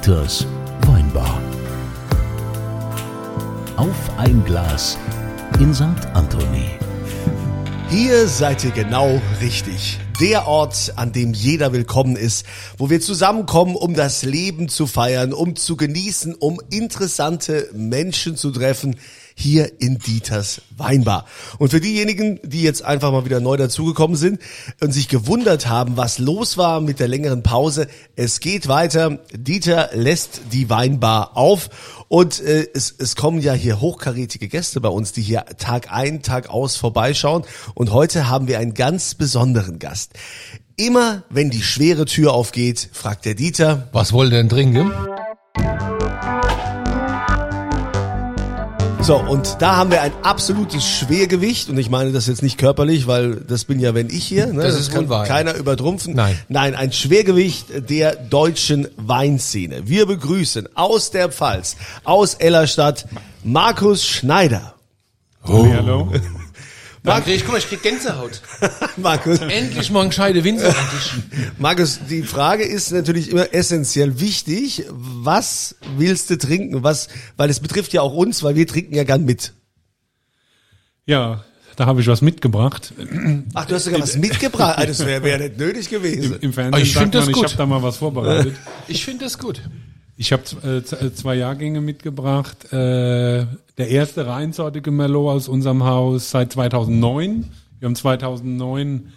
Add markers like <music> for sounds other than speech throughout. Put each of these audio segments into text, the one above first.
Dieters Weinbar. Auf ein Glas in St. Anthony. Hier seid ihr genau richtig. Der Ort, an dem jeder willkommen ist, wo wir zusammenkommen, um das Leben zu feiern, um zu genießen, um interessante Menschen zu treffen, hier in Dieters Weinbar. Und für diejenigen, die jetzt einfach mal wieder neu dazugekommen sind und sich gewundert haben, was los war mit der längeren Pause, es geht weiter. Dieter lässt die Weinbar auf und äh, es, es kommen ja hier hochkarätige Gäste bei uns, die hier Tag ein, Tag aus vorbeischauen. Und heute haben wir einen ganz besonderen Gast. Immer wenn die schwere Tür aufgeht, fragt der Dieter, Was wollt ihr denn trinken? So, und da haben wir ein absolutes Schwergewicht und ich meine das jetzt nicht körperlich, weil das bin ja wenn ich hier, ne? Das ist kann wohl wahr, ja. keiner übertrumpfen. Nein. Nein, ein Schwergewicht der deutschen Weinszene. Wir begrüßen aus der Pfalz, aus Ellerstadt, Markus Schneider. Hallo. Danke, ich guck mal, ich krieg Gänsehaut. <laughs> Markus, Endlich mal ein gescheite Winzer. Markus, die Frage ist natürlich immer essentiell wichtig. Was willst du trinken? Was, weil es betrifft ja auch uns, weil wir trinken ja gern mit. Ja, da habe ich was mitgebracht. Ach, du hast sogar was mitgebracht. Ah, Das wäre wär nicht nötig gewesen. Im Fernsehen Ich sagt man, ich habe da mal was vorbereitet. Ich finde das gut. Ich habe äh, äh, zwei Jahrgänge mitgebracht. Äh, der erste reinsortige Merlot aus unserem Haus seit 2009. Wir haben 2009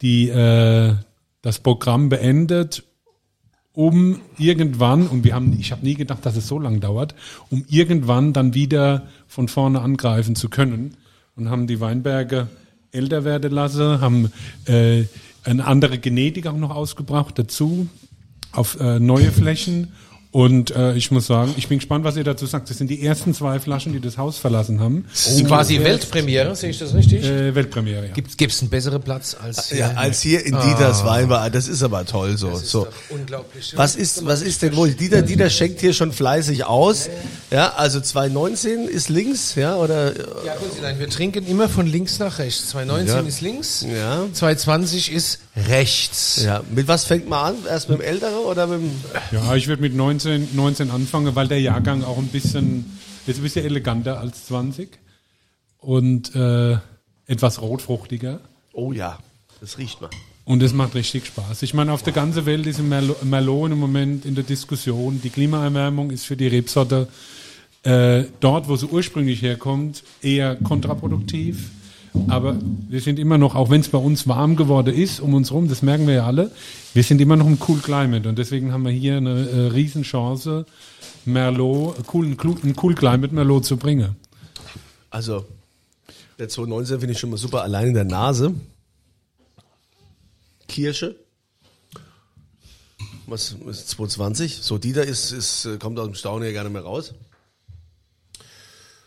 die, äh, das Programm beendet, um irgendwann, und wir haben, ich habe nie gedacht, dass es so lang dauert, um irgendwann dann wieder von vorne angreifen zu können. Und haben die Weinberge älter werden lassen, haben äh, eine andere Genetik auch noch ausgebracht dazu, auf äh, neue Flächen. Und äh, ich muss sagen, ich bin gespannt, was ihr dazu sagt. Das sind die ersten zwei Flaschen, die das Haus verlassen haben. Das ist quasi Weltpremiere, sehe ich das richtig? Äh, Weltpremiere, ja. Gibt es einen besseren Platz als Ja, als hier in Dieters Weinbar. Das ist aber toll so. so. unglaublich. Was ist, was ist denn wohl? Dieter, Dieter schenkt hier schon fleißig aus. Ja, also 219 ist links, ja, oder? Ja, Kunzilein, wir trinken immer von links nach rechts. 219 Ja. ist links, Ja. 220 ist rechts. Ja, mit was fängt man an? Erst mit dem Älteren oder mit dem? Ja, ich würde mit 19, 19 anfangen, weil der Jahrgang auch ein bisschen, ist ein bisschen eleganter als 20 und äh, etwas rotfruchtiger. Oh ja, das riecht man. Und es macht richtig Spaß. Ich meine, auf der ganzen Welt ist ein Merlot, Merlot im Moment in der Diskussion. Die Klimaerwärmung ist für die Rebsorte äh, dort, wo sie ursprünglich herkommt, eher kontraproduktiv. Aber wir sind immer noch, auch wenn es bei uns warm geworden ist, um uns rum, das merken wir ja alle, wir sind immer noch im Cool Climate. Und deswegen haben wir hier eine äh, Riesenchance, Merlot, äh, cool, cool, Climate Merlot zu bringen. Also, der 219 finde ich schon mal super allein in der Nase. Kirsche. Was ist 220? So, Dieter ist, ist, äh, kommt aus dem Staunen gar nicht mehr raus.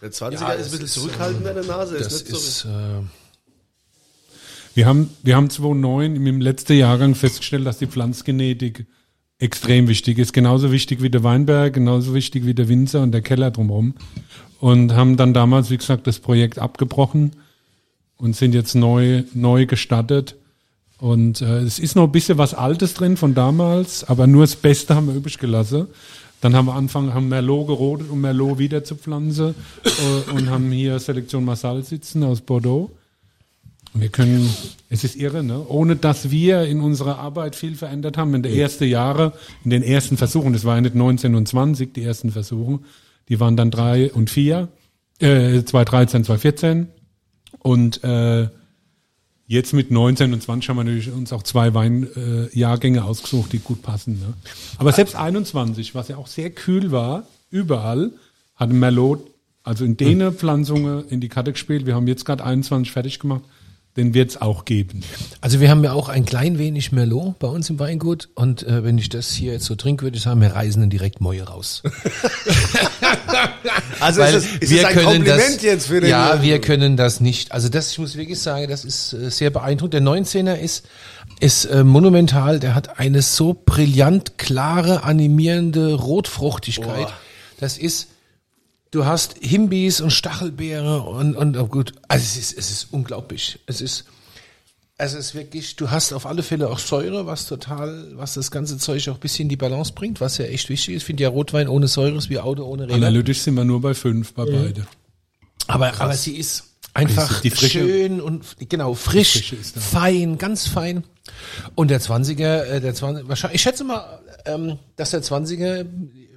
Der 20er Ja, ist ein bisschen ist, zurückhaltender in der Nase. Das ist nicht ist, so äh, Wir haben, wir haben 2009 im letzten Jahrgang festgestellt, dass die Pflanzgenetik extrem wichtig ist. Genauso wichtig wie der Weinberg, genauso wichtig wie der Winzer und der Keller drumherum. Und haben dann damals, wie gesagt, das Projekt abgebrochen und sind jetzt neu, neu gestartet. Und äh, es ist noch ein bisschen was Altes drin von damals, aber nur das Beste haben wir übrig gelassen. Dann haben wir angefangen, haben Merlot gerodet, um Merlot wieder zu pflanzen äh, und haben hier Selektion Massal sitzen aus Bordeaux. Wir können, es ist irre, ne? ohne dass wir in unserer Arbeit viel verändert haben. In den ersten Jahre, in den ersten Versuchen, das war ja nicht 19 und 20, die ersten Versuche, die waren dann drei und vier, äh, 2013, 2014. Und äh, jetzt mit 19 und 20 haben wir natürlich uns auch zwei Weinjahrgänge äh, ausgesucht, die gut passen. Ne? Aber selbst 21, was ja auch sehr kühl war, überall, hat Merlot, also in denen Pflanzungen in die Karte gespielt. Wir haben jetzt gerade 21 fertig gemacht. Den wird es auch geben. Also wir haben ja auch ein klein wenig Merlot bei uns im Weingut und äh, wenn ich das hier jetzt so trinke, würde ich sagen, wir reisen dann direkt Moje raus. <laughs> Also Weil ist es, ist wir es ein können Kompliment das, jetzt für den Ja, wir können das nicht. Also das, ich muss wirklich sagen, das ist äh, sehr beeindruckend. Der 19er ist, ist äh, monumental. Der hat eine so brillant klare, animierende Rotfruchtigkeit. Boah. Das ist, du hast Himbis und Stachelbeere und, und oh gut. Also es ist, es ist unglaublich. Es ist, Also es ist wirklich, du hast auf alle Fälle auch Säure, was total, was das ganze Zeug auch ein bisschen in die Balance bringt, was ja echt wichtig ist. Ich finde ja Rotwein ohne Säure ist wie Auto ohne Räder. Analytisch sind wir nur bei fünf bei beide. Aber, aber sie ist einfach Die Frische- schön und genau frisch, fein, ganz fein. Und der 20er, äh, der 20 wahrscheinlich, ich schätze mal, ähm, dass der 20er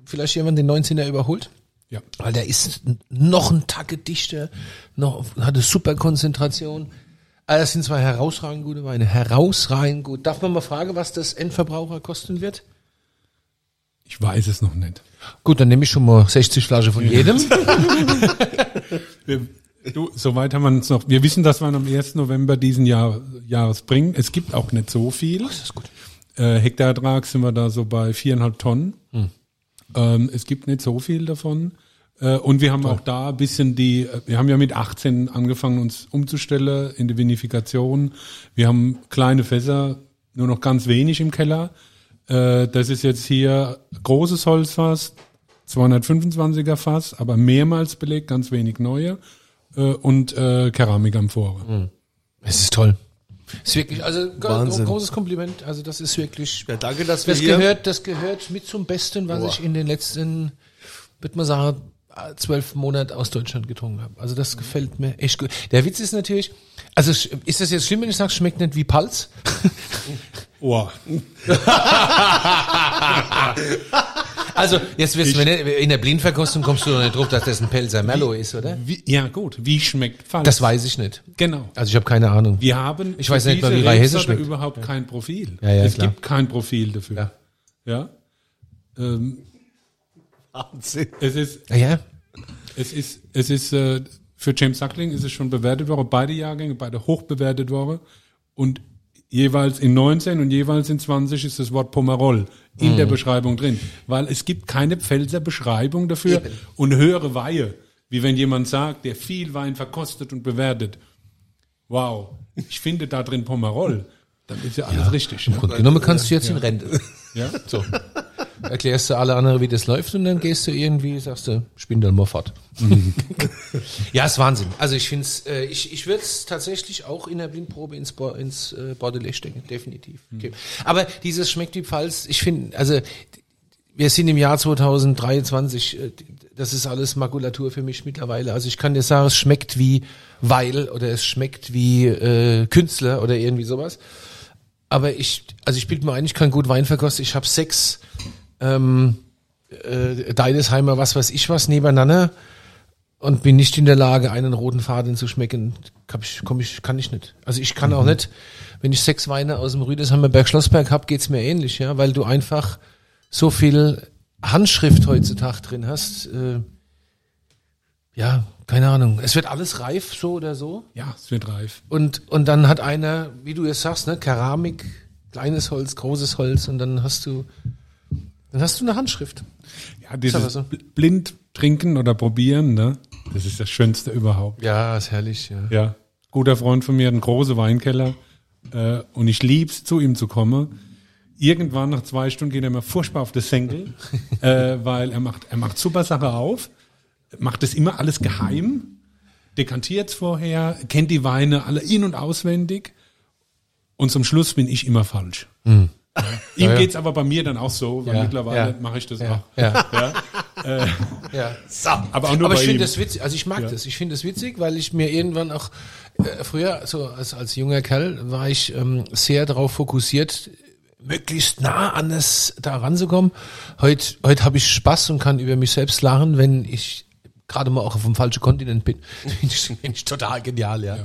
vielleicht jemand den 19er überholt. Ja. Weil der ist noch ein Tacke dichter, noch, hat eine super Konzentration. Also das sind zwei herausragend gute Weine. Herausragend gut. Darf man mal fragen, was das Endverbraucher kosten wird? Ich weiß es noch nicht. Gut, dann nehme ich schon mal 60 Flaschen von jedem. <laughs> Wir, du, soweit haben wir uns noch. Wir wissen, dass wir am 1. November diesen Jahr, Jahres bringen. Es gibt auch nicht so viel. Das ist gut. Äh, Hektarertrag sind wir da so bei viereinhalb Tonnen. Ähm, es gibt nicht so viel davon. Äh, und wir haben auch da ein bisschen die, äh, wir haben ja mit 18 angefangen, uns umzustellen in die Vinifikation. Wir haben kleine Fässer, nur noch ganz wenig im Keller. Äh, das ist jetzt hier großes Holzfass, 225er Fass, aber mehrmals belegt, ganz wenig neue. Äh, und äh, Keramikamphore. Es ist toll. Ist wirklich, also Wahnsinn. großes Kompliment. Also das ist wirklich. Ja, danke, dass wir Das hier. gehört, das gehört mit zum Besten, was Boah. ich in den letzten, würde man sagen, zwölf Monaten aus Deutschland getrunken habe. Also das gefällt mir echt gut. Der Witz ist natürlich, also ist das jetzt schlimm, wenn ich sage, schmeckt nicht wie Palz? Oh. <laughs> <laughs> <laughs> Also jetzt du, wenn du- in der Blindverkostung kommst du doch nicht drauf, dass das ein Pelzer Merlot ist, oder? Wie, ja gut, wie schmeckt falsch? Das weiß ich nicht. Genau. Also ich habe keine Ahnung. Wir haben Ich weiß nicht mal, wie Rye Hesse Rebsorte schmeckt. überhaupt kein Profil. Ja, ja, es klar. gibt kein Profil dafür. Ja. Ähm, Wahnsinn. es ist, Ah ja? es ist, es ist, äh, für James Suckling ist es schon bewertet worden, beide Jahrgänge, beide hoch bewertet worden. Und jeweils in 19 und jeweils in 20 ist das Wort Pomerol in Mhm. der Beschreibung drin. Weil es gibt keine Pfälzer Beschreibung dafür und höhere Weihe. Wie wenn jemand sagt, der viel Wein verkostet und bewertet. Wow, ich finde da drin Pomerol. Dann ist ja alles richtig. Ja. Gut, genommen kannst du jetzt in Rente. Ja? So. Erklärst du alle anderen, wie das läuft und dann gehst du irgendwie, sagst du, spinn dann mal fort. <laughs> ja, ist Wahnsinn. Also ich finde es, äh, ich, ich würde es tatsächlich auch in der Blindprobe ins, Bo ins äh, Bordelais stecken, definitiv. Okay. Aber dieses schmeckt wie Pfalz, ich finde, also wir sind im Jahr 2023, äh, das ist alles Makulatur für mich mittlerweile. Also ich kann dir sagen, es schmeckt wie Weil oder es schmeckt wie äh, Künstler oder irgendwie sowas. Aber ich, also ich bilde mir ein, ich kann gut Wein verkosten. Ich habe sechs ähm, äh, Deidesheimer, was weiß ich was, nebeneinander und bin nicht in der Lage, einen roten Faden zu schmecken. Kann ich, komm ich, kann ich nicht. Also ich kann auch nicht, wenn ich sechs Weine aus dem Rüdesheimer Berg Schlossberg hab, geht's mir ähnlich, ja, weil du einfach so viel Handschrift heutzutage drin hast. Äh, ja, keine Ahnung. Es wird alles reif, so oder so. ja, es wird reif. Und, und dann hat einer, wie du jetzt sagst, ne, Keramik, kleines Holz, großes Holz und dann hast du, dann hast du eine Handschrift. Ja, dieses so. bl- blind trinken oder probieren, ne? Das ist das Schönste überhaupt. Ja, ist herrlich, ja. Ja. Guter Freund von mir hat einen großen Weinkeller äh, und ich lieb's, zu ihm zu kommen. Irgendwann nach zwei Stunden geht er mir furchtbar auf das Senkel, <laughs> äh, weil er macht, er macht super Sache auf, macht das immer alles geheim, dekantiert's vorher, kennt die Weine alle in- und auswendig und zum Schluss bin ich immer falsch. Ja. Ihm Ja, ja. geht's aber bei mir dann auch so, weil Ja, mittlerweile ja. mache ich das Ja, auch. ja, Ja. <laughs> ja. Aber auch nur Aber bei ich finde das witzig, also ich mag Ja. das, ich finde das witzig, weil ich mir irgendwann auch, äh, früher, so als, als junger Kerl, war ich ähm, sehr darauf fokussiert, möglichst nah an das da ranzukommen. Heute, heute habe ich Spaß und kann über mich selbst lachen, wenn ich gerade mal auch auf dem falschen Kontinent bin. <laughs> Finde ich, total genial, ja.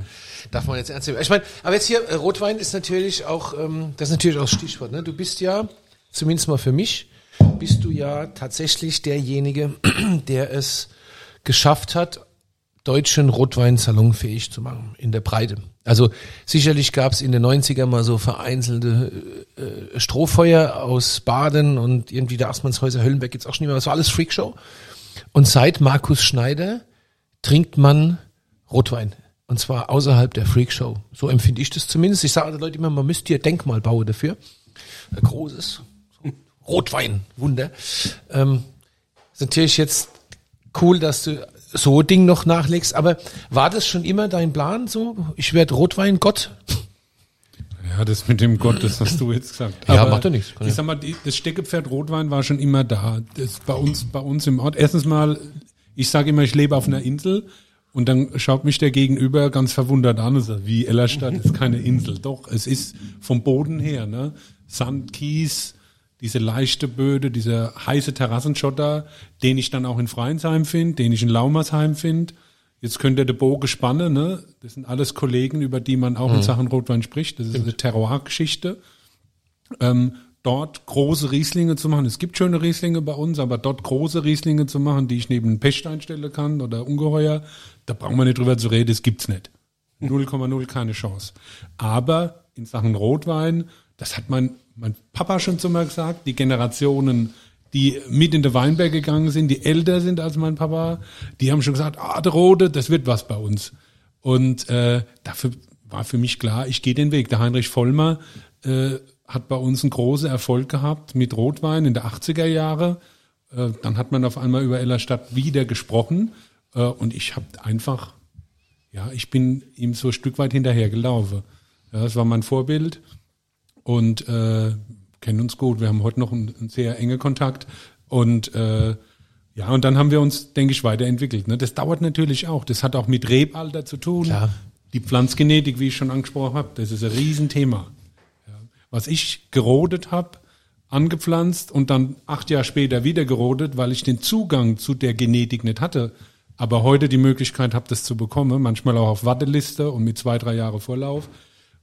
Darf man jetzt ernst nehmen. Ich meine, aber jetzt hier, äh, Rotwein ist natürlich auch, ähm, das ist natürlich auch das Stichwort. Ne? Du bist ja, zumindest mal für mich, bist du ja tatsächlich derjenige, <clears throat> der es geschafft hat, deutschen Rotwein salonfähig zu machen, in der Breite. Also sicherlich gab es in den 90er mal so vereinzelte äh, Strohfeuer aus Baden und irgendwie der Aßmannshäuser Höllenberg gibt's auch schon nicht mehr. Das war alles Freakshow. Und seit Markus Schneider trinkt man Rotwein. Und zwar außerhalb der Freakshow. So empfinde ich das zumindest. Ich sage den Leuten immer, man müsste hier Denkmal bauen dafür. Ein großes. Rotwein, Wunder. Ähm, ist natürlich jetzt cool, dass du so Ding noch nachlegst, aber war das schon immer dein Plan so? Ich werde Rotweingott? Ja, das mit dem Gott, das hast du jetzt gesagt. Ja, macht doch nichts. Ich ja. sag mal, das Steckepferd Rotwein war schon immer da. Das bei uns, bei uns im Ort. Erstens mal, ich sage immer, ich lebe auf einer Insel und dann schaut mich der Gegenüber ganz verwundert an und sagt, wie Ellerstadt ist keine Insel. Doch, es ist vom Boden her, ne? Sand, Kies, diese leichte Böde, dieser heiße Terrassenschotter, den ich dann auch in Freinsheim finde, den ich in Laumersheim finde. Jetzt könnt ihr den Bogen spannen, ne? Das sind alles Kollegen, über die man auch in Sachen Rotwein spricht. Das ist eine Terroir-Geschichte. Ähm, dort große Rieslinge zu machen. Es gibt schöne Rieslinge bei uns, aber dort große Rieslinge zu machen, die ich neben einen Pechstein stellen kann oder Ungeheuer, da brauchen wir nicht drüber zu reden, das gibt's nicht. 0,0 keine Chance. Aber in Sachen Rotwein, das hat mein, mein Papa schon zu mir gesagt, die Generationen, die mit in den Weinberg gegangen sind, die älter sind als mein Papa, die haben schon gesagt, ah, der Rote, das wird was bei uns. Und äh, dafür war für mich klar, ich gehe den Weg. Der Heinrich Vollmer äh, hat bei uns einen großen Erfolg gehabt mit Rotwein in der 80er Jahre. Äh, dann hat man auf einmal über Ellerstadt wieder gesprochen äh, und ich habe einfach, ja, ich bin ihm so ein Stück weit hinterhergelaufen. Ja, das war mein Vorbild und äh, kennen uns gut. Wir haben heute noch einen, einen sehr enge Kontakt und äh, ja, und dann haben wir uns, denke ich, weiterentwickelt. Ne? Das dauert natürlich auch. Das hat auch mit Rebalter zu tun. Klar. Die Pflanzgenetik, wie ich schon angesprochen habe, das ist ein Riesenthema. Ja. Was ich gerodet habe, angepflanzt und dann acht Jahre später wieder gerodet, weil ich den Zugang zu der Genetik nicht hatte, aber heute die Möglichkeit habe, das zu bekommen, manchmal auch auf Warteliste und mit zwei, drei Jahre Vorlauf.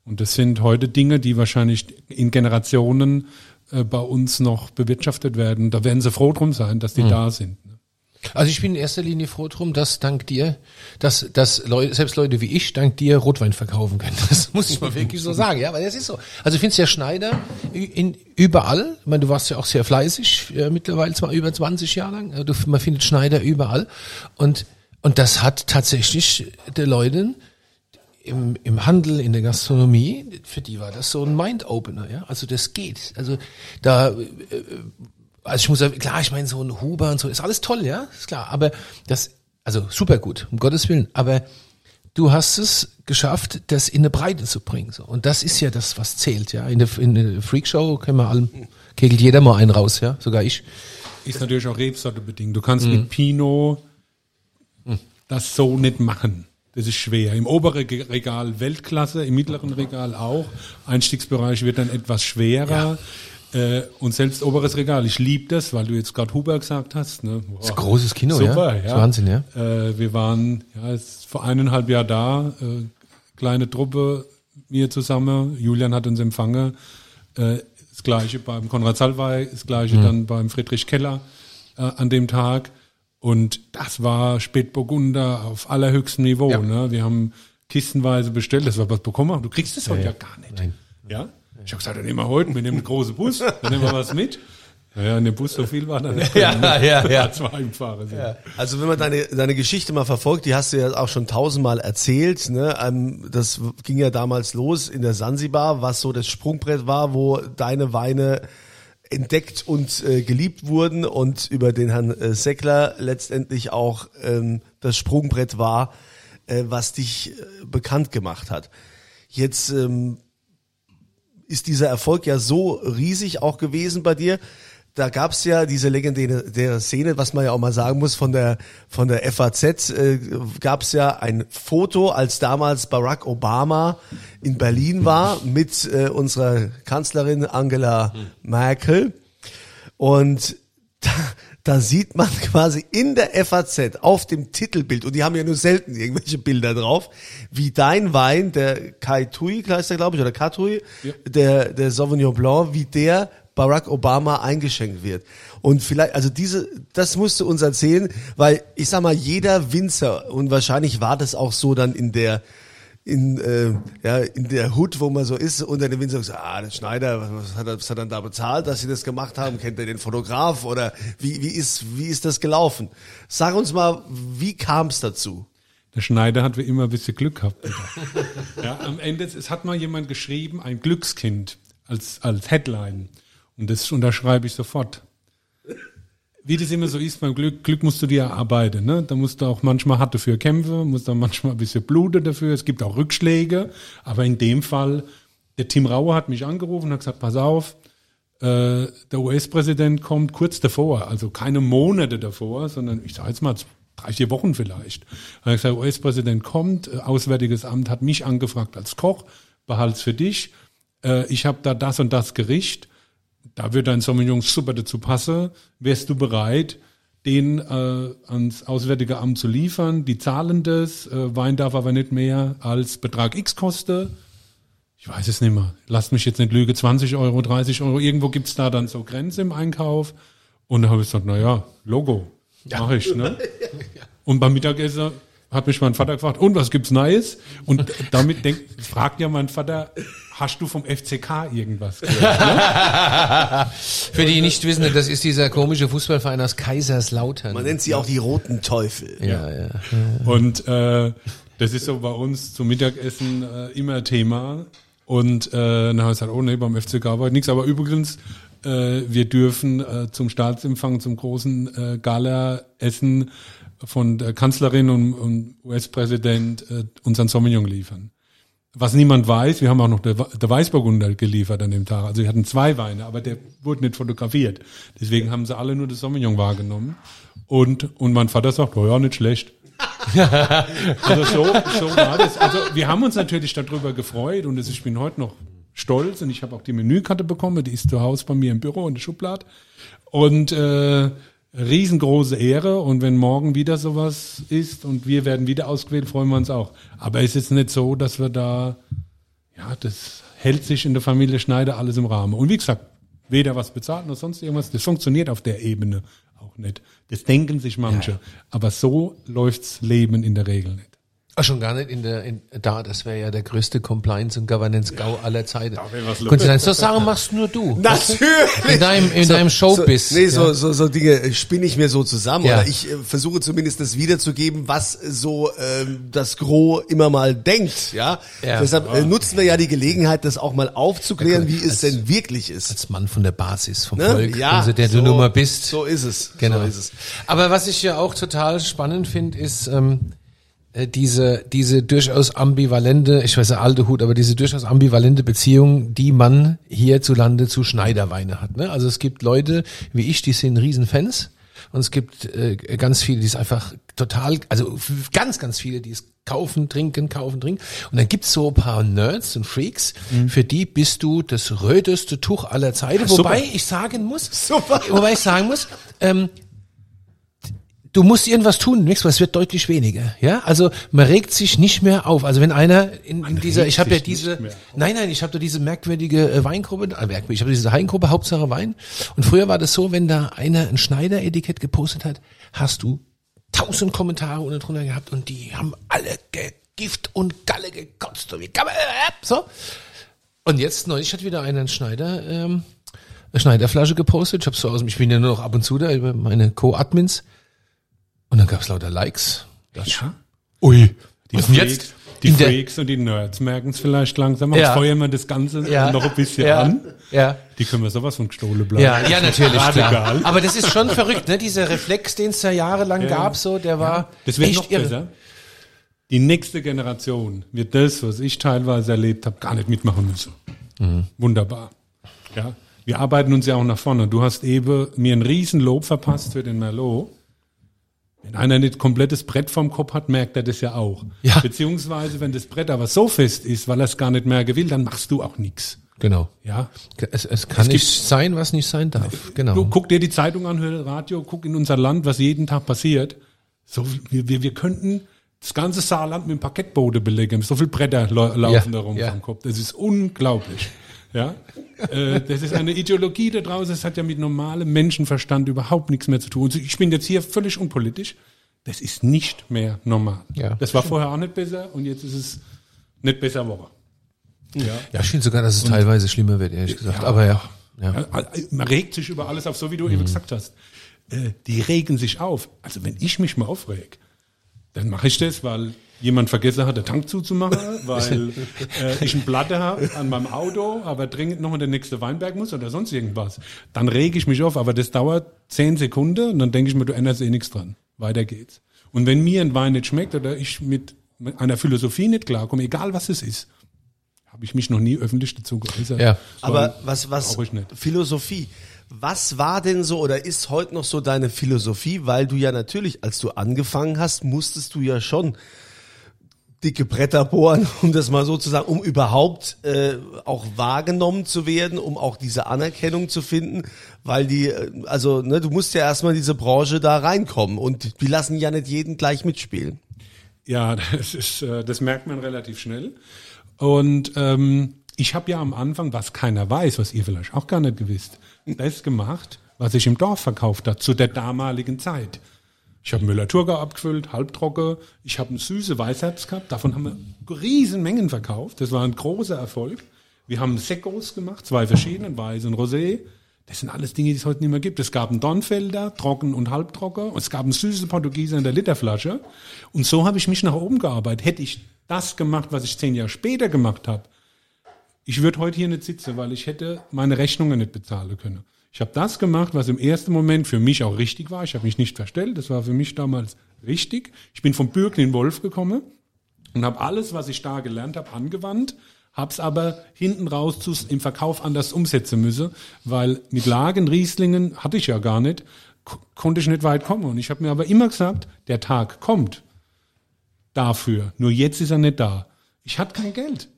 Und das sind heute Dinge, die wahrscheinlich in Generationen äh, bei uns noch bewirtschaftet werden. Da werden sie froh drum sein, dass die da sind. Ne? Also ich bin in erster Linie froh drum, dass dank dir, dass, dass Leute, selbst Leute wie ich dank dir Rotwein verkaufen können. <laughs> Das muss ich mal wirklich so sagen, ja, weil das ist so. Also ich finde ja Schneider in, überall. Ich meine, du warst ja auch sehr fleißig, äh, mittlerweile zwar über 20 Jahre lang. Äh, Du, man findet Schneider überall. Und, und das hat tatsächlich den Leuten im, im Handel, in der Gastronomie, für die war das so ein Mind-Opener, ja. Also das geht. Also da, äh, also ich muss sagen, klar, ich meine, so ein Huber und so, ist alles toll, ja, ist klar. Aber das, also super gut, um Gottes Willen. Aber du hast es geschafft, das in eine Breite zu bringen. So. Und das ist ja das, was zählt, ja. In der, in der Freakshow können wir allem, kegelt jeder mal einen raus, ja, sogar ich. Ist natürlich auch Rebsorte bedingt. Du kannst mit Pinot das so nicht machen. Das ist schwer. Im oberen Regal Weltklasse, im mittleren Regal auch. Einstiegsbereich wird dann etwas schwerer. Äh, und selbst oberes Regal, ich liebe das, weil du jetzt gerade Huber gesagt hast. Ne? Boah, ist ein großes Kino, Super, ja. ja. Das ist Wahnsinn, ja. Äh, wir waren ja, vor eineinhalb Jahr da, äh, kleine Truppe, wir zusammen. Julian hat uns empfangen. Äh, das gleiche beim Konrad Salwey, das gleiche Mhm. dann beim Friedrich Keller äh, an dem Tag. Und das war Spätburgunder auf allerhöchstem Niveau. Ja. Ne? Wir haben kistenweise bestellt, das war was bekommen haben. Du kriegst es heute ja, gar nicht. Nein. Ja? Ich habe gesagt, dann nehmen wir heute, wir nehmen einen großen Bus, <laughs> dann nehmen wir was mit. Naja, in dem Bus so viel war dann nicht. <laughs> Ja, ja, ja. Zwei Heimfahrer sind. Also wenn man deine, deine Geschichte mal verfolgt, die hast du ja auch schon tausendmal erzählt. Ne? Ähm, Das ging ja damals los in der Sansibar, was so das Sprungbrett war, wo deine Weine entdeckt und äh, geliebt wurden und über den Herrn äh, Seckler letztendlich auch ähm, das Sprungbrett war, äh, was dich äh, bekannt gemacht hat. Jetzt ähm, ist dieser Erfolg ja so riesig auch gewesen bei dir. Da gab's ja diese legendäre der Szene, was man ja auch mal sagen muss, von der von der FAZ äh, gab's ja ein Foto, als damals Barack Obama in Berlin war mit äh, unserer Kanzlerin Angela Merkel. Und da, da sieht man <laughs> quasi in der FAZ auf dem Titelbild, und die haben ja nur selten irgendwelche Bilder drauf, wie dein Wein, der Kai Tui, heißt der glaube ich, oder Katui, der, der Sauvignon Blanc, wie der Barack Obama eingeschenkt wird. Und vielleicht, also diese, das musst du uns erzählen, weil ich sag mal, jeder Winzer, und wahrscheinlich war das auch so dann in der, in, äh, ja, in der Hut, wo man so ist, unter den Winzer sagt, ah, der Schneider, was hat, er, was hat er da bezahlt, dass sie das gemacht haben? Kennt er den Fotograf oder wie, wie ist, wie ist das gelaufen? Sag uns mal, wie kam es dazu? Der Schneider hat wie immer ein bisschen Glück gehabt. <laughs> Ja, am Ende, es hat mal jemand geschrieben, ein Glückskind als, als Headline. Und das unterschreibe ich sofort. Wie das immer so ist beim Glück, Glück musst du dir erarbeiten. Ne? Da musst du auch manchmal hart dafür kämpfen, musst dann manchmal ein bisschen bluten dafür. Es gibt auch Rückschläge, aber in dem Fall, der Tim Rauer hat mich angerufen und hat gesagt, pass auf, äh, der US-Präsident kommt kurz davor, also keine Monate davor, sondern ich sage jetzt mal drei, vier Wochen vielleicht. Er hat gesagt, US-Präsident kommt, äh, Auswärtiges Amt hat mich angefragt als Koch, behalt's für dich. Äh, ich habe da das und das Gericht, da wird dein Sauvignon super dazu passen. Wärst du bereit, den äh, ans Auswärtige Amt zu liefern? Die zahlen das, äh, Wein darf aber nicht mehr als Betrag X kosten. Ich weiß es nicht mehr. Lasst mich jetzt nicht lügen, 20 Euro, 30 Euro. Irgendwo gibt's da dann so Grenze im Einkauf. Und da habe ich gesagt, na ja, Logo, mach ich. Ne? <laughs> Und beim Mittagessen hat mich mein Vater gefragt, und was gibt's Neues? Und <laughs> damit denkt, fragt ja mein Vater, hast du vom FCK irgendwas <laughs> gehört? Ne? Für die nicht wissen, das ist dieser komische Fußballverein aus Kaiserslautern. Man nennt sie auch die Roten Teufel. ja, ja. Und äh, das ist so bei uns zum Mittagessen äh, immer Thema. Und äh, dann habe ich gesagt, oh nee, beim FCK war heute nichts. Aber übrigens, äh, wir dürfen äh, zum Staatsempfang, zum großen äh, Gala-Essen von der Kanzlerin und, und US-Präsident äh, unseren Sauvignon liefern. Was niemand weiß, wir haben auch noch der, der Weißburgunder geliefert an dem Tag. Also wir hatten zwei Weine, aber der wurde nicht fotografiert. Deswegen haben sie alle nur das Sauvignon wahrgenommen. Und, und mein Vater sagt, oh ja, nicht schlecht. <laughs> also so, so war das. Also wir haben uns natürlich darüber gefreut und ich bin heute noch stolz und ich habe auch die Menükarte bekommen, die ist zu Hause bei mir im Büro in der Schublade. Und äh, riesengroße Ehre und wenn morgen wieder sowas ist und wir werden wieder ausgewählt, freuen wir uns auch. Aber es ist nicht so, dass wir da, ja, das hält sich in der Familie Schneider alles im Rahmen. Und wie gesagt, weder was bezahlt noch sonst irgendwas, das funktioniert auf der Ebene auch nicht. Das denken sich manche. Aber so läuft's Leben in der Regel nicht. Ach, schon gar nicht in der, in, da, das wäre ja der größte Compliance- und Governance-GAU aller Zeiten. Da wär was los. So Sachen machst nur du. Natürlich. In deinem, in deinem Showbiz. So, nee, so, ja. so, so Dinge spinne ich mir so zusammen. Ja. Oder ich äh, versuche zumindest das wiederzugeben, was so ähm, das Gros immer mal denkt. Ja. Ja. Deshalb äh, nutzen wir ja die Gelegenheit, das auch mal aufzuklären, wie es denn wirklich ist. Als Mann von der Basis, vom Ne? Volk, Ja, also der so- du nun mal bist. So ist es. Genau. So ist es. Aber was ich ja auch total spannend finde, ist ähm, äh, diese diese durchaus ambivalente, ich weiß ja alte Hut, aber diese durchaus ambivalente Beziehung, die man hierzulande zu Schneiderweine hat. Ne? Also es gibt Leute wie ich, die sind Riesenfans. Und es gibt äh, ganz viele, die es einfach total, also ganz, ganz viele, die es kaufen, trinken, kaufen, trinken. Und dann gibt's so ein paar Nerds und Freaks, für die bist du das röteste Tuch aller Zeiten. super. Wobei ich sagen muss, Super. wobei ich sagen muss, ähm, du musst irgendwas tun, nichts, weil es wird deutlich weniger. Ja, also man regt sich nicht mehr auf. Also wenn einer in, in dieser, ich habe ja diese, nein, nein, ich habe da diese merkwürdige äh, Weingruppe, äh, merkwürdig, ich habe diese Weingruppe Hauptsache Wein. Und früher war das so, wenn da einer ein Schneider-Etikett gepostet hat, hast du tausend Kommentare unten drunter gehabt und die haben alle Gift und Galle gekotzt. Und wie kann man, äh, so. Und jetzt neulich hat wieder einer einen Schneider, ähm, eine Schneiderflasche gepostet. Ich habe so aus, ich bin ja nur noch ab und zu da über meine Co-Admins. Und dann gab's lauter Likes. Das Ja. Ui. Die, Und Freaks, jetzt die Freaks und die Nerds merken es vielleicht langsam. Ja. Jetzt feuern wir das Ganze Ja. noch ein bisschen Ja. an. Ja. Die können wir sowas von gestohlen bleiben. Ja, ja, natürlich, klar. Aber das ist schon verrückt, ne? Dieser Reflex, den es da jahrelang gab, so, der war Das wird echt noch irre. besser. Die nächste Generation wird das, was ich teilweise erlebt habe, gar nicht mitmachen müssen. Mhm. Wunderbar. Ja, wir arbeiten uns ja auch nach vorne. Du hast eben mir ein Riesenlob verpasst für den Merlot. Wenn einer nicht komplettes Brett vom Kopf hat, merkt er das ja auch. Ja. Beziehungsweise, wenn das Brett aber so fest ist, weil er es gar nicht merken will, dann machst du auch nichts. Genau. Ja, Es, es kann gibt- nicht sein, was nicht sein darf. Genau. Du guck dir die Zeitung an, hör Radio, guck in unser Land, was jeden Tag passiert. So, wir, wir, wir könnten das ganze Saarland mit dem Parkettboden belegen. So viel Bretter lau- laufen Ja, da rum ja. vom Kopf. Das ist unglaublich. Ja, äh, das ist eine Ideologie da draußen. Das hat ja mit normalem Menschenverstand überhaupt nichts mehr zu tun. Ich bin jetzt hier völlig unpolitisch. Das ist nicht mehr normal. Ja. Das war vorher auch nicht besser und jetzt ist es nicht besser geworden. Ja. ja, finde sogar, dass es teilweise schlimmer wird, ehrlich gesagt. Aber ja. ja. Ja, Man regt sich über alles auf, so wie du eben gesagt hast. Äh, Die regen sich auf. Also wenn ich mich mal aufreg, dann mache ich das, weil jemand vergessen hat, den Tank zuzumachen, <laughs> weil äh, ich eine Platte habe an meinem Auto, aber dringend noch in der nächste Weinberg muss oder sonst irgendwas. Dann rege ich mich auf, aber das dauert zehn Sekunden und dann denke ich mir, du änderst eh nichts dran. Weiter geht's. Und wenn mir ein Wein nicht schmeckt oder ich mit einer Philosophie nicht klarkomme, egal was es ist, habe ich mich noch nie öffentlich dazu geäußert. Ja. Aber was, was, brauch ich nicht. Philosophie. Was war denn so oder ist heute noch so deine Philosophie? Weil du ja natürlich, als du angefangen hast, musstest du ja schon dicke Bretter bohren, <laughs> um das mal so zu sagen, um überhaupt äh, auch wahrgenommen zu werden, um auch diese Anerkennung zu finden, weil die, äh, also ne, du musst ja erstmal in diese Branche da reinkommen und die lassen ja nicht jeden gleich mitspielen. Ja, <laughs> das ist, äh, das merkt man relativ schnell. Und ähm, ich habe ja am Anfang, was keiner weiß, was ihr vielleicht auch gar nicht gewisst, das gemacht, was ich im Dorf verkauft hat zu der damaligen Zeit. Ich habe Müller-Thurgau abgefüllt, halbtrocken. Ich habe eine süße Weißherz gehabt. Davon haben wir riesen Mengen verkauft. Das war ein großer Erfolg. Wir haben Seccos gemacht, zwei verschiedene, Weiß und Rosé. Das sind alles Dinge, die es heute nicht mehr gibt. Es gab einen Dornfelder, trocken und halbtrocken. Und es gab einen süßen Portugieser in der Literflasche. Und so habe ich mich nach oben gearbeitet. Hätte ich das gemacht, was ich zehn Jahre später gemacht habe, ich würde heute hier nicht sitzen, weil ich hätte meine Rechnungen nicht bezahlen können. Ich habe das gemacht, was im ersten Moment für mich auch richtig war. Ich habe mich nicht verstellt. Das war für mich damals richtig. Ich bin vom Bürgen in Wolf gekommen und habe alles, was ich da gelernt habe, angewandt, habe es aber hinten raus im Verkauf anders umsetzen müssen, weil mit Lagen, Rieslingen hatte ich ja gar nicht, ko- konnte ich nicht weit kommen. Und ich habe mir aber immer gesagt, der Tag kommt dafür. Nur jetzt ist er nicht da. Ich hatte kein Geld.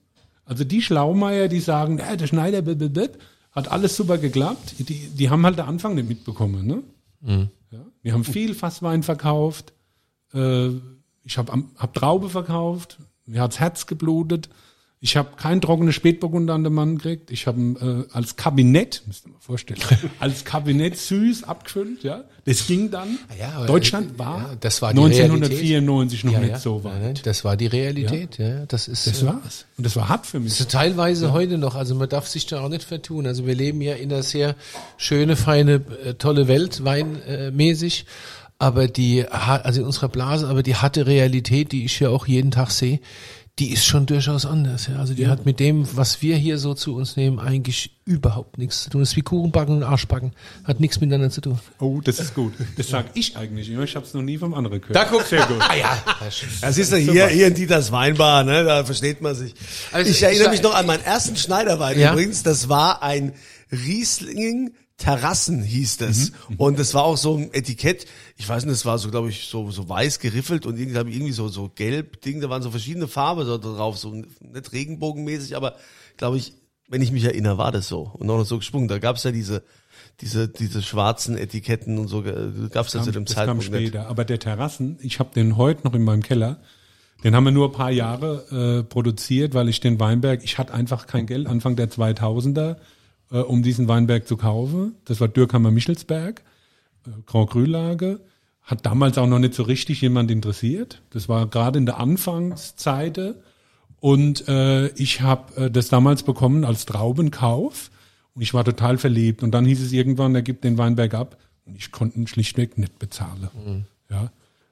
Also die Schlaumeier, die sagen, ja, der Schneider b, b, b, hat alles super geklappt, die, die haben halt den Anfang nicht mitbekommen. Ne? Ja, wir haben viel Fasswein verkauft. Äh, ich habe hab Traube verkauft. Mir hat's Herz geblutet. Ich habe kein trockenes Spätburgunder an den Mann gekriegt. Ich habe äh, als Kabinett, müsst ihr mal vorstellen, <laughs> als Kabinett süß abgefüllt. Ja, das ging dann. Ja, aber, Deutschland äh, war ja, das war die 1994 noch Ja, nicht ja. so weit. das war die Realität. Ja, das ist. Das äh, war's. Und das war hart für mich. Das ist teilweise heute noch, also man darf sich da auch nicht vertun. Also wir leben ja in einer sehr schöne, feine, äh, tolle Welt, weinmäßig. Aber die, also in unserer Blase, aber die harte Realität, die ich ja auch jeden Tag sehe, die ist schon durchaus anders. Ja. Also die hat mit dem, was wir hier so zu uns nehmen, eigentlich überhaupt nichts zu tun. Das ist wie Kuchenbacken und Arschbacken. Hat nichts miteinander zu tun. Oh, das ist gut. Das sag ich eigentlich immer. Ich habe es noch nie vom anderen gehört. Da guck- Sehr gut. <laughs> Ah ja. Das ist ja hier, hier in Dieters Weinbar, ne? Da versteht man sich. Also ich ich erinnere sag- mich noch an meinen ersten Schneiderwein Ja. übrigens. Das war ein Riesling Terrassen hieß das. Mhm, Und das war auch so ein Etikett. Ich weiß nicht, das war so, glaube ich, so, so weiß geriffelt und irgendwie, ich, irgendwie so, so gelb Ding. Da waren so verschiedene Farben so drauf, so nicht regenbogenmäßig, aber glaube ich, wenn ich mich erinnere, war das so. Und auch noch so gesprungen. Da gab's ja diese, diese, diese schwarzen Etiketten und so, gab's ja zu dem das kam Zeitpunkt nicht. später. Aber der Terrassen, ich habe den heute noch in meinem Keller. Den haben wir nur ein paar Jahre äh, produziert, weil ich den Weinberg, ich hatte einfach kein Geld Anfang der 2000er, äh, um diesen Weinberg zu kaufen. Das war Dürkhammer Michelsberg, äh, Grand Cru Lage. Hat damals auch noch nicht so richtig jemand interessiert. Das war gerade in der Anfangszeit. Und äh, ich habe äh, das damals bekommen als Traubenkauf. Und ich war total verliebt. Und dann hieß es irgendwann, er gibt den Weinberg ab. Und ich konnte ihn schlichtweg nicht bezahlen. Ja.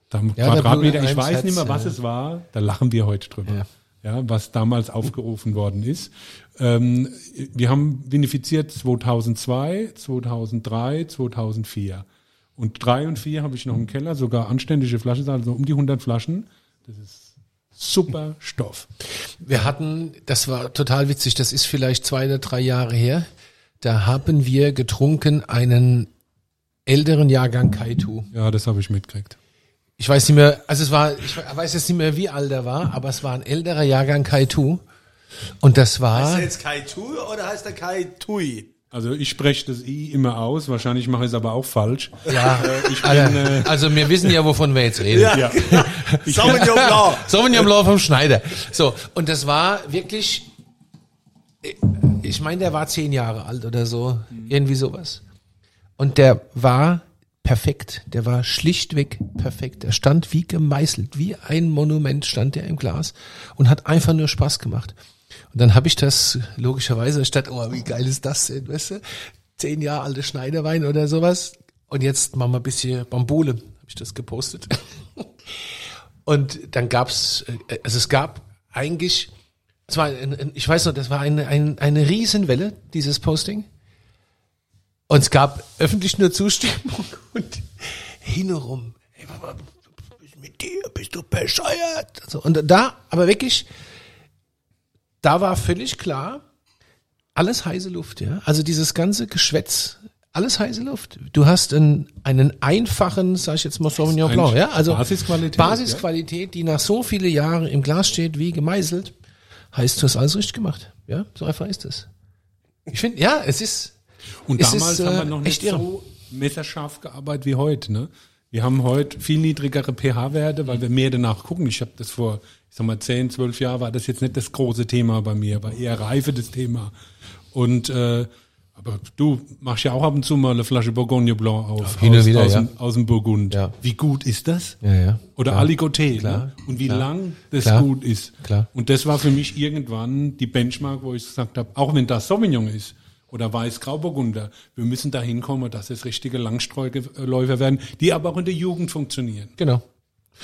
Da Ja, Quadratmeter, ich weiß nicht mehr, was Herz, es war. Da lachen wir heute drüber. Ja. Ja. was damals aufgerufen worden ist. Ähm, wir haben vinifiziert 2002, 2003, 2004. Und drei und vier habe ich noch im Keller, sogar anständige Flaschen, also um die 100 Flaschen. Das ist super Stoff. Wir hatten, das war total witzig, das ist vielleicht zwei oder drei Jahre her, da haben wir getrunken einen älteren Jahrgang Kaitu. Ja, das habe ich mitgekriegt. Ich weiß nicht mehr, also es war, ich weiß jetzt nicht mehr, wie alt er war, aber es war ein älterer Jahrgang Kaitu. Und das Heißt war, der jetzt Kai Tu oder heißt der Kai Tui? Also ich spreche das I immer aus, wahrscheinlich mache ich es aber auch falsch. ja, Ich bin, also, äh, also wir wissen ja, wovon wir jetzt reden. ja. <laughs> Sauvignon Blanc. Sauvignon Blanc vom Schneider. So, und das war wirklich, ich meine, der war zehn Jahre alt oder so, irgendwie sowas. Und der war perfekt, der war schlichtweg perfekt. Der stand wie gemeißelt, wie ein Monument stand der im Glas und hat einfach nur Spaß gemacht. Und dann habe ich das logischerweise statt, oh, wie geil ist das denn, weißt du? Zehn Jahre alte Schneiderwein oder sowas. Und jetzt machen wir ein bisschen Bambole, habe ich das gepostet. <laughs> Und dann gab's, äh, also es gab eigentlich, es war, ich weiß noch, das war eine, eine, eine Riesenwelle, dieses Posting. Und es gab öffentlich nur Zustimmung <laughs> und hinrum. Ey, was ist mit dir? Bist du bescheuert? Also, und da, aber wirklich da war völlig klar, alles heiße Luft, ja. Also dieses ganze Geschwätz, alles heiße Luft. Du hast einen, einen einfachen, sag ich jetzt mal Sauvignon Blanc, ja. Also Basisqualität, Basisqualität, die nach so viele Jahren im Glas steht, wie gemeißelt, heißt, du hast alles richtig gemacht. Ja, so einfach ist es. Ich finde, ja, es ist, Und Es damals ist, haben wir äh, noch nicht so messerscharf gearbeitet wie heute. Ne? Wir haben heute viel niedrigere pH-Werte, weil wir mehr danach gucken. Ich habe das vor, ich sag mal, 10, 12 Jahren war das jetzt nicht das große Thema bei mir, war eher Reife das Thema. Und äh, aber du machst ja auch ab und zu mal eine Flasche Bourgogne Blanc auf. hin und aus, wieder, aus, ja. dem, aus dem Burgund. Ja. Wie gut ist das? Ja, ja. Oder Klar. Aligoté, ne? Und wie Klar. lang das Klar. gut ist. Klar. Und das war für mich irgendwann die Benchmark, wo ich gesagt habe, auch wenn das Sauvignon ist oder Weiß-Grauburgunder, wir müssen da hinkommen, dass es richtige Langsträufer werden, die aber auch in der Jugend funktionieren. Genau.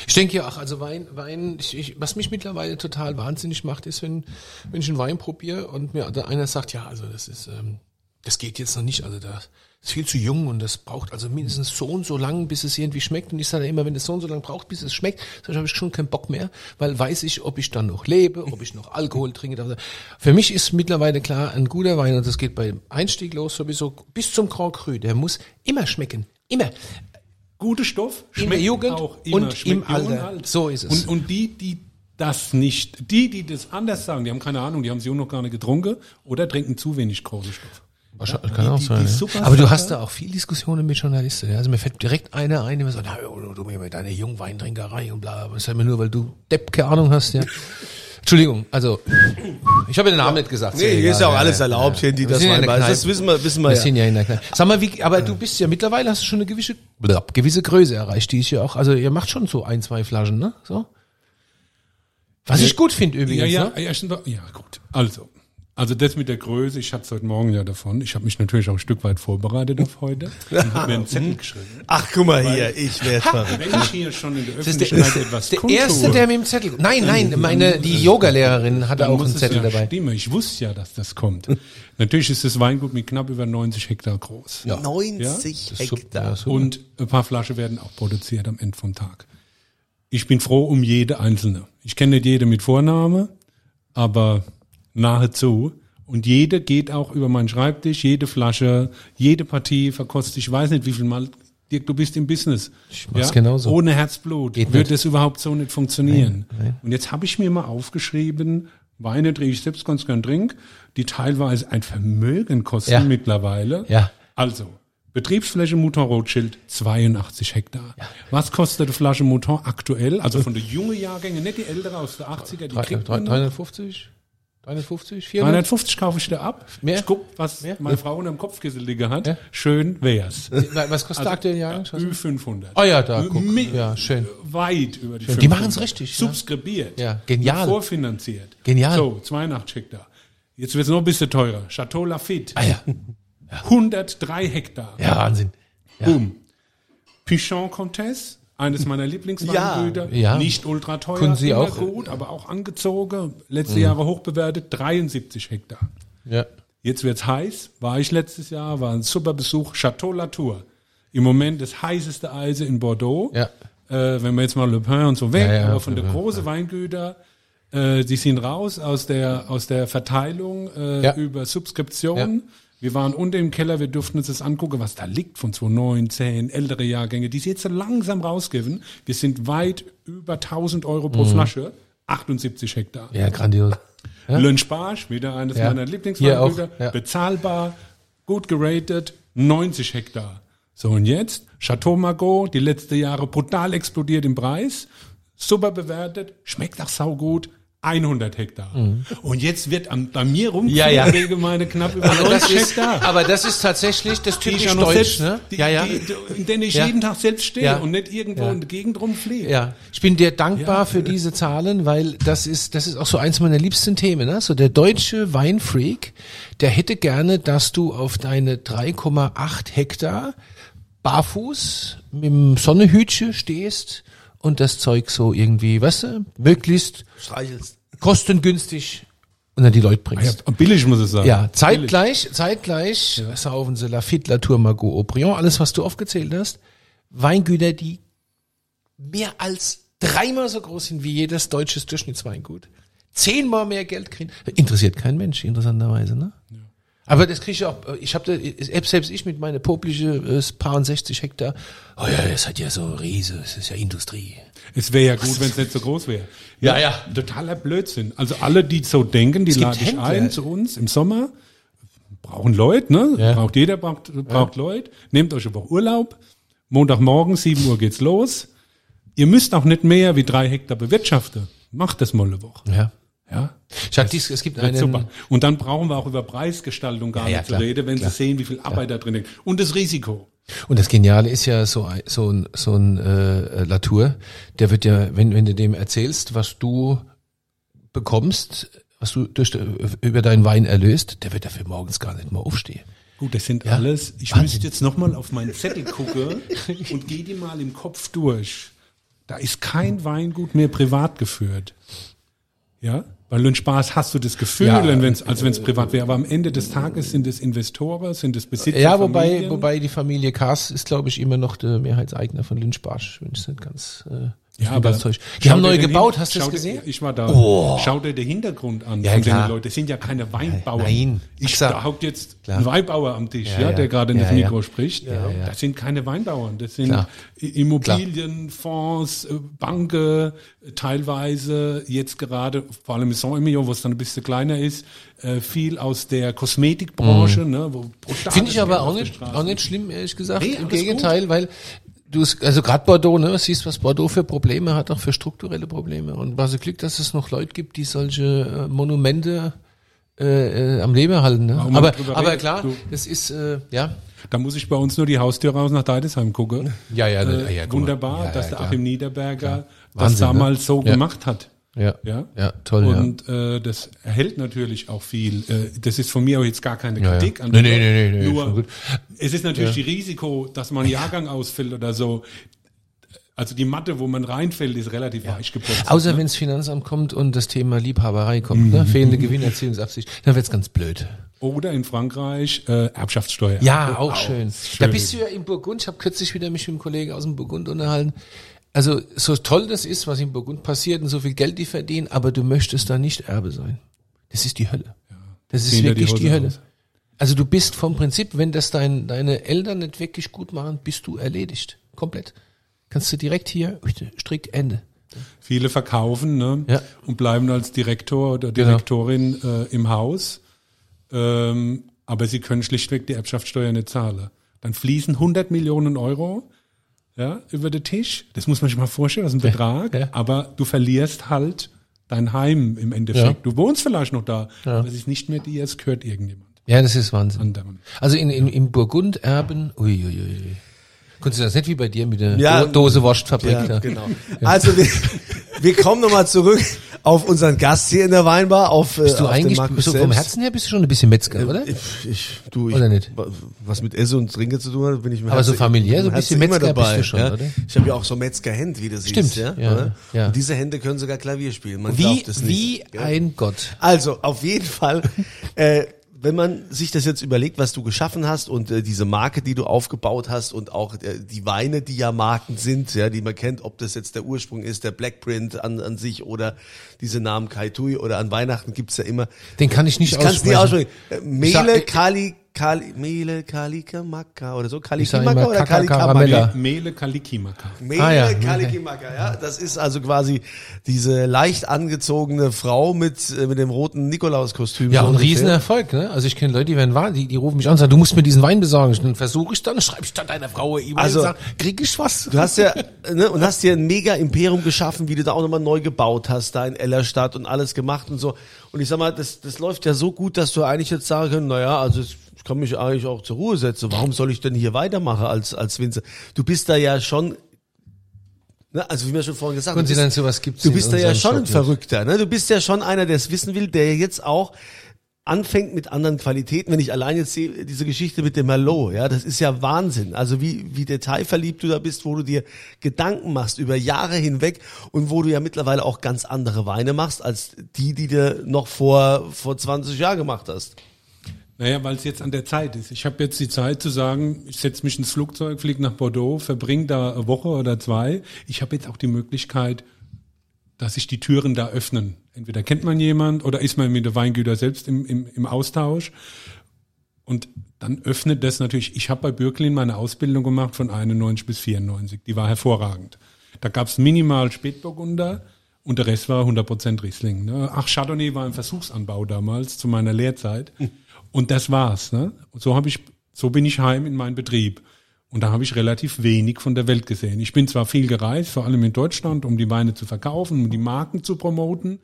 Ich denke ja auch, also Wein, Wein, ich, ich, was mich mittlerweile total wahnsinnig macht, ist, wenn, wenn ich einen Wein probiere und mir einer sagt, ja, also das ist, ähm, das geht jetzt noch nicht, also das ist viel zu jung und das braucht also mindestens so und so lang, bis es irgendwie schmeckt. Und ich sage immer, wenn es so und so lang braucht, bis es schmeckt, dann habe ich schon keinen Bock mehr, weil weiß ich, ob ich dann noch lebe, ob ich noch Alkohol trinke. Also für mich ist mittlerweile klar, ein guter Wein, und das geht beim Einstieg los sowieso bis zum Grand Cru, der muss immer schmecken. Immer. Gute Stoff In schmeckt der Jugend auch immer, und schmeckt im Alter. alt. So ist es. Und, und die, die das nicht, die, die das anders sagen, die haben keine Ahnung, die haben sie noch gar nicht getrunken oder trinken zu wenig Kohlenstoff. Ja, kann die- auch sein. die ja. Aber du hast da auch viel Diskussionen mit Journalisten. Ja? Also mir fällt direkt einer ein, der sagt, na, du, du mit deiner Jungweintrinkerei und bla, bla. Das ist ja immer nur, weil du Depp keine Ahnung hast, ja. Entschuldigung, also ich habe den Namen nicht gesagt. Nee, hier ist ja auch alles erlaubt, hier, die Wir das ja Also Das wissen wir, wissen wir Wir ja. sind ja in der Kneipe. Sag mal, wie, aber du bist ja mittlerweile hast du schon eine gewisse, blab, gewisse Größe erreicht, die ist ja auch, also ihr macht schon so ein, zwei Flaschen, ne? So. Was ich gut finde übrigens, ja, ne? ja, ja, stimmt. ja, gut. Also, also das mit der Größe, ich hatte es heute Morgen ja davon. Ich habe mich natürlich auch ein Stück weit vorbereitet auf heute <laughs> und habe mir einen Zettel geschrieben. Ach, guck mal hier, ich werde verrückt. Wenn ich hier schon in der Das ist der, Öffentlichkeit etwas der kundtue, erste, der mit dem Zettel. Nein, nein, meine die Yogalehrerin hatte dann auch einen Zettel ja dabei. Stimmen. Ich wusste ja, dass das kommt. <laughs> natürlich ist das Weingut mit knapp über 90 Hektar groß. 90 super, Hektar. ja, super. Und ein paar Flaschen werden auch produziert am Ende vom Tag. Ich bin froh um jede einzelne. Ich kenne nicht jede mit Vorname, aber nahezu. Und jede geht auch über meinen Schreibtisch, jede Flasche, jede Partie verkostet. Ich weiß nicht, wie viel Mal, Dirk, du bist im Business. Ich mach's genauso. Ohne Herzblut Geht würde das überhaupt so nicht funktionieren. Und jetzt habe ich mir mal aufgeschrieben, Weine, die ich selbst ganz gern trinke, die teilweise ein Vermögen kosten Ja. mittlerweile. Ja. Also, Betriebsfläche Mouton Rothschild 82 Hektar. Was kostet eine Flasche Mouton aktuell? Also von der jungen Jahrgänge, nicht die ältere aus der 80er, die Drei- kriegt drei- man noch. 350? 350? 400? 350 kaufe ich dir ab. Mehr? Ich guck, was Mehr? meine Frau unter dem Kopfkissen liegen hat. Ja. Schön wär's. Was kostet der aktuelle Jahrgang? Ü500. Oh ja, da, guck. Mi- Ja, schön. Weit über die Die 500. machen's richtig, ja. Subskribiert. Ja, genial. Vorfinanziert. Genial. So, 82 Hektar. Jetzt wird's noch ein bisschen teurer. Chateau Lafitte. Ah ja. 103 Hektar. Ja, Wahnsinn. Boom. Pichon Comtesse, eines meiner Lieblingsweingüter. Ja. Nicht ultra teuer, Können Sie auch- gut, aber auch angezogen. Letzte Jahre hochbewertet, 73 Hektar. Ja. Jetzt wird's heiß. War ich letztes Jahr, war ein super Besuch. Chateau Latour. Im Moment das heißeste Eise in Bordeaux. Ja. Äh, wenn wir jetzt mal Le Pen und so weg, Ja, ja, aber von der ja, großen Weingüter, äh, die sind raus aus der, aus der Verteilung äh, Ja. über Subskription. Ja. Wir waren unten im Keller, wir durften uns das angucken, was da liegt von 2009, 10, ältere Jahrgänge, die sie jetzt so langsam rausgeben. Wir sind weit über 1000 Euro Mhm. pro Flasche, 78 Hektar. Ja, grandios. Ja? Lönschbarsch, wieder eines Ja. meiner Lieblingsweingüter, ja. bezahlbar, gut geratet, 90 Hektar. So und jetzt Chateau Margaux, die letzten Jahre brutal explodiert im Preis, super bewertet, schmeckt auch saugut, 100 Hektar. Und jetzt wird an, bei mir rum Mhm. Ja, ja. wegen meine knapp über Aber das, 90 ist, Hektar. aber das ist tatsächlich das Die ich typisch auch noch Deutsch, selbst, ne? die, ja, ja. Die, die, in denen ich Ja. jeden Tag selbst stehe Ja. und nicht irgendwo Ja. in der Gegend rumfliege. Ja, ich bin dir dankbar für diese Zahlen, weil das ist, das ist auch so eins meiner liebsten Themen. Ne? So der deutsche Weinfreak, der hätte gerne, dass du auf deine 3,8 Hektar barfuß mit dem Sonnehütchen stehst und das Zeug so irgendwie, weißt du, möglichst Streichelst. kostengünstig unter die Leute Ja, bringst. billig muss es sein. Ja, zeitgleich, zeitgleich saufen sie Lafitte, Latour, Margaux, Aubryon, alles, was du aufgezählt hast. Weingüter, die mehr als dreimal so groß sind wie jedes deutsches Durchschnittsweingut. zehnmal mehr Geld kriegen. Interessiert kein Mensch, interessanterweise, ne? Aber das kriege ich auch, ich habe selbst ich mit meiner popliche äh, paar und 60 Hektar, oh ja, das hat ja so Riese, das ist ja Industrie. Es wäre ja gut, wenn es nicht so groß wäre. Ja, ja. Totaler Blödsinn. Also alle, die so denken, die gibt lade ich ein zu uns im Sommer. Brauchen Leute, ne? Ja. Braucht jeder, braucht, braucht Leute. Nehmt euch eine Woche Urlaub. Montagmorgen, 7 Uhr geht's los. Ihr müsst auch nicht mehr wie drei Hektar bewirtschaften. Macht das mal eine Woche. Ja. Ja. Ich hatte dies, es gibt einen, super. Und dann brauchen wir auch über Preisgestaltung gar Ja, ja, nicht klar, zu reden, wenn klar. Sie sehen, wie viel Arbeit da drin ist. Und das Risiko. Und das Geniale ist ja so ein, so ein, so ein äh, Latour, der wird ja, wenn, wenn du dem erzählst, was du bekommst, was du durch, über deinen Wein erlöst, der wird dafür morgens gar nicht mal aufstehen. Gut, das sind Ja. alles. Ich Wahnsinn. müsste jetzt nochmal auf meinen Zettel gucken und gehe die mal im Kopf durch. Da ist kein Weingut mehr privat geführt. Ja? Weil in Spaß hast du das Gefühl, Ja. wenn wenn's, als wenn es privat wäre. Aber am Ende des Tages sind es Investoren, sind es Besitzer. Ja, wobei, Familien. wobei die Familie Kaas ist, glaube ich, immer noch der Mehrheitseigner von Lynch Barsch, wenn ich es nicht ganz, äh, Ja, aber ganz. Die haben neu gebaut, Hin- hast du das gesehen? Ich war da. Oh. Schau dir den Hintergrund an Ja, klar. den Leuten. Das sind ja keine Weinbauer. Nein. Ich Exakt. behaupte jetzt Klar. einen Weinbauer am Tisch, Ja, ja, ja. der gerade in das Mikro spricht. Das sind keine Weinbauern. Das sind Klar. Immobilien, Fonds, äh, Banken, äh, teilweise jetzt gerade, vor allem im Saint-Emilion, wo es dann ein bisschen kleiner ist, äh, viel aus der Kosmetikbranche, ne, Mhm. Finde ich aber auch nicht, auch nicht schlimm, ehrlich gesagt. Nee, Im Gegenteil, weil du also gerade Bordeaux, ne, siehst, was Bordeaux für Probleme hat, auch für strukturelle Probleme. Und war so Glück, dass es noch Leute gibt, die solche äh, Monumente äh, äh, am Leben halten. Ne? Warum Aber, aber redet, klar, du- das ist, äh, ja. Da muss ich bei uns nur die Haustür raus nach Deidesheim gucken. Ja, ja, Äh, ja, mal. wunderbar, Ja, dass ja, der klar. Achim Niederberger das Wahnsinn, ne? damals so Ja. gemacht hat. Ja, Ja, ja toll. ja. Und äh, das erhält natürlich auch viel. Äh, das ist von mir auch jetzt gar keine Ja, ja. Kritik an Nee, nee, nee, nee, nee, Nur es ist natürlich die Risiko, dass man einen Jahrgang ausfällt oder so. Also die Matte, wo man reinfällt, ist relativ weich geputzt. Außer ne? wenn das Finanzamt kommt und das Thema Liebhaberei kommt, ne? fehlende Gewinnerzielungsabsicht, dann wird's ganz blöd. Oder in Frankreich äh, Erbschaftssteuer. Ja, auch schön. Da schön. bist du ja in Burgund. Ich habe kürzlich wieder mich mit einem Kollegen aus dem Burgund unterhalten. Also so toll das ist, was in Burgund passiert und so viel Geld die verdienen, aber du möchtest da nicht Erbe sein. Das ist die Hölle. Das ist die wirklich die, Hose Hölle. aus. Also du bist vom Prinzip, wenn das dein, deine Eltern nicht wirklich gut machen, bist du erledigt. Komplett. Kannst du direkt hier, Strick, Ende. Viele verkaufen ne? Ja. und bleiben als Direktor oder Genau. Direktorin äh, im Haus. Ähm, aber sie können schlichtweg die Erbschaftssteuer nicht zahlen. Dann fließen 100 Millionen Euro ja, über den Tisch. Das muss man sich mal vorstellen, aus dem Betrag. ja. Aber du verlierst halt dein Heim im Endeffekt. Ja. Du wohnst vielleicht noch da, Ja. aber es ist nicht mehr dir, es gehört irgendjemand Ja, das ist Wahnsinn. anderem. Also in, in, im Burgund erben, uiuiui. Ui. Konntest du das nicht wie bei dir mit der Ja, Do Dose Wurstfabrik Ja, da? genau. Also wir, wir kommen nochmal zurück auf unseren Gast hier in der Weinbar, auf, Bist äh, du auf eigentlich, Markus so vom selbst. Herzen her bist du schon ein bisschen Metzger, oder? Ich, ich, du, ich, Oder nicht? Was mit Essen und Trinken zu tun hat, bin ich mir Aber so familiär, so ein bisschen Metzger dabei. bist du schon, ja? oder? Ich habe ja auch so Metzgerhänd, wie du siehst. Stimmt, ja, ja, oder? ja. Und diese Hände können sogar Klavier spielen. Man Wie, glaubt es nicht. wie ja? ein Gott. Also, auf jeden Fall, <laughs> äh, wenn man sich das jetzt überlegt, was du geschaffen hast und äh, diese Marke, die du aufgebaut hast und auch äh, die Weine, die ja Marken sind, ja, die man kennt, ob das jetzt der Ursprung ist, der Blackprint an, an sich oder diese Namen Kai Tui oder an Weihnachten gibt's ja immer. Den kann ich nicht Ich kann es nie aussprechen. aussprechen. Äh, Mele, ich- Kali, Kali, Mele, Kalikimaka oder so. Kalikimaka oder Kalikamaka? Mele Kalikimaka. Mele Ah, ja. Kalikimaka, ja. Das ist also quasi diese leicht angezogene Frau mit, äh, mit dem roten Nikolauskostüm. Ja, so und ungefähr. Riesenerfolg, ne? Also ich kenne Leute, die werden wahr, die, die rufen mich an und sagen, du musst mir diesen Wein besorgen. Dann versuche ich dann, schreibe ich dann deiner Frau eine E-Mail Also- und sag, krieg ich was? Du hast ja, ne, und hast dir ein mega Imperium geschaffen, wie du da auch nochmal neu gebaut hast, da in Ellerstadt und alles gemacht und so. Und ich sag mal, das, das läuft ja so gut, dass du eigentlich jetzt sagen können, naja, also kann mich eigentlich auch zur Ruhe setzen. Warum soll ich denn hier weitermachen als, als Winzer? Du bist da ja schon, ne, also wie wir schon vorhin gesagt haben, du bist- da ja schon ein. Verrückter, ne? Du bist ja schon einer, der es wissen will, der jetzt auch anfängt mit anderen Qualitäten. Wenn ich allein jetzt sehe, diese Geschichte mit dem Merlot, ja, das ist ja Wahnsinn. Also wie, wie detailverliebt du da bist, wo du dir Gedanken machst über Jahre hinweg und wo du ja mittlerweile auch ganz andere Weine machst, als die, die du noch vor, vor 20 Jahren gemacht hast. Naja, weil es jetzt an der Zeit ist. Ich habe jetzt die Zeit zu sagen, ich setze mich ins Flugzeug, fliege nach Bordeaux, verbringe da eine Woche oder zwei. Ich habe jetzt auch die Möglichkeit, dass sich die Türen da öffnen. Entweder kennt man jemand oder ist man mit der Weingüter selbst im, im, im Austausch. Und dann öffnet das natürlich, ich habe bei Bürklin meine Ausbildung gemacht von 91 bis 94. Die war hervorragend. Da gab es minimal Spätburgunder und der Rest war 100% Riesling. Ne? Ach, Chardonnay war ein Versuchsanbau damals zu meiner Lehrzeit. Und das war's. Ne? So habe ich, so bin ich heim in meinen Betrieb. Und da habe ich relativ wenig von der Welt gesehen. Ich bin zwar viel gereist, vor allem in Deutschland, um die Weine zu verkaufen, um die Marken zu promoten,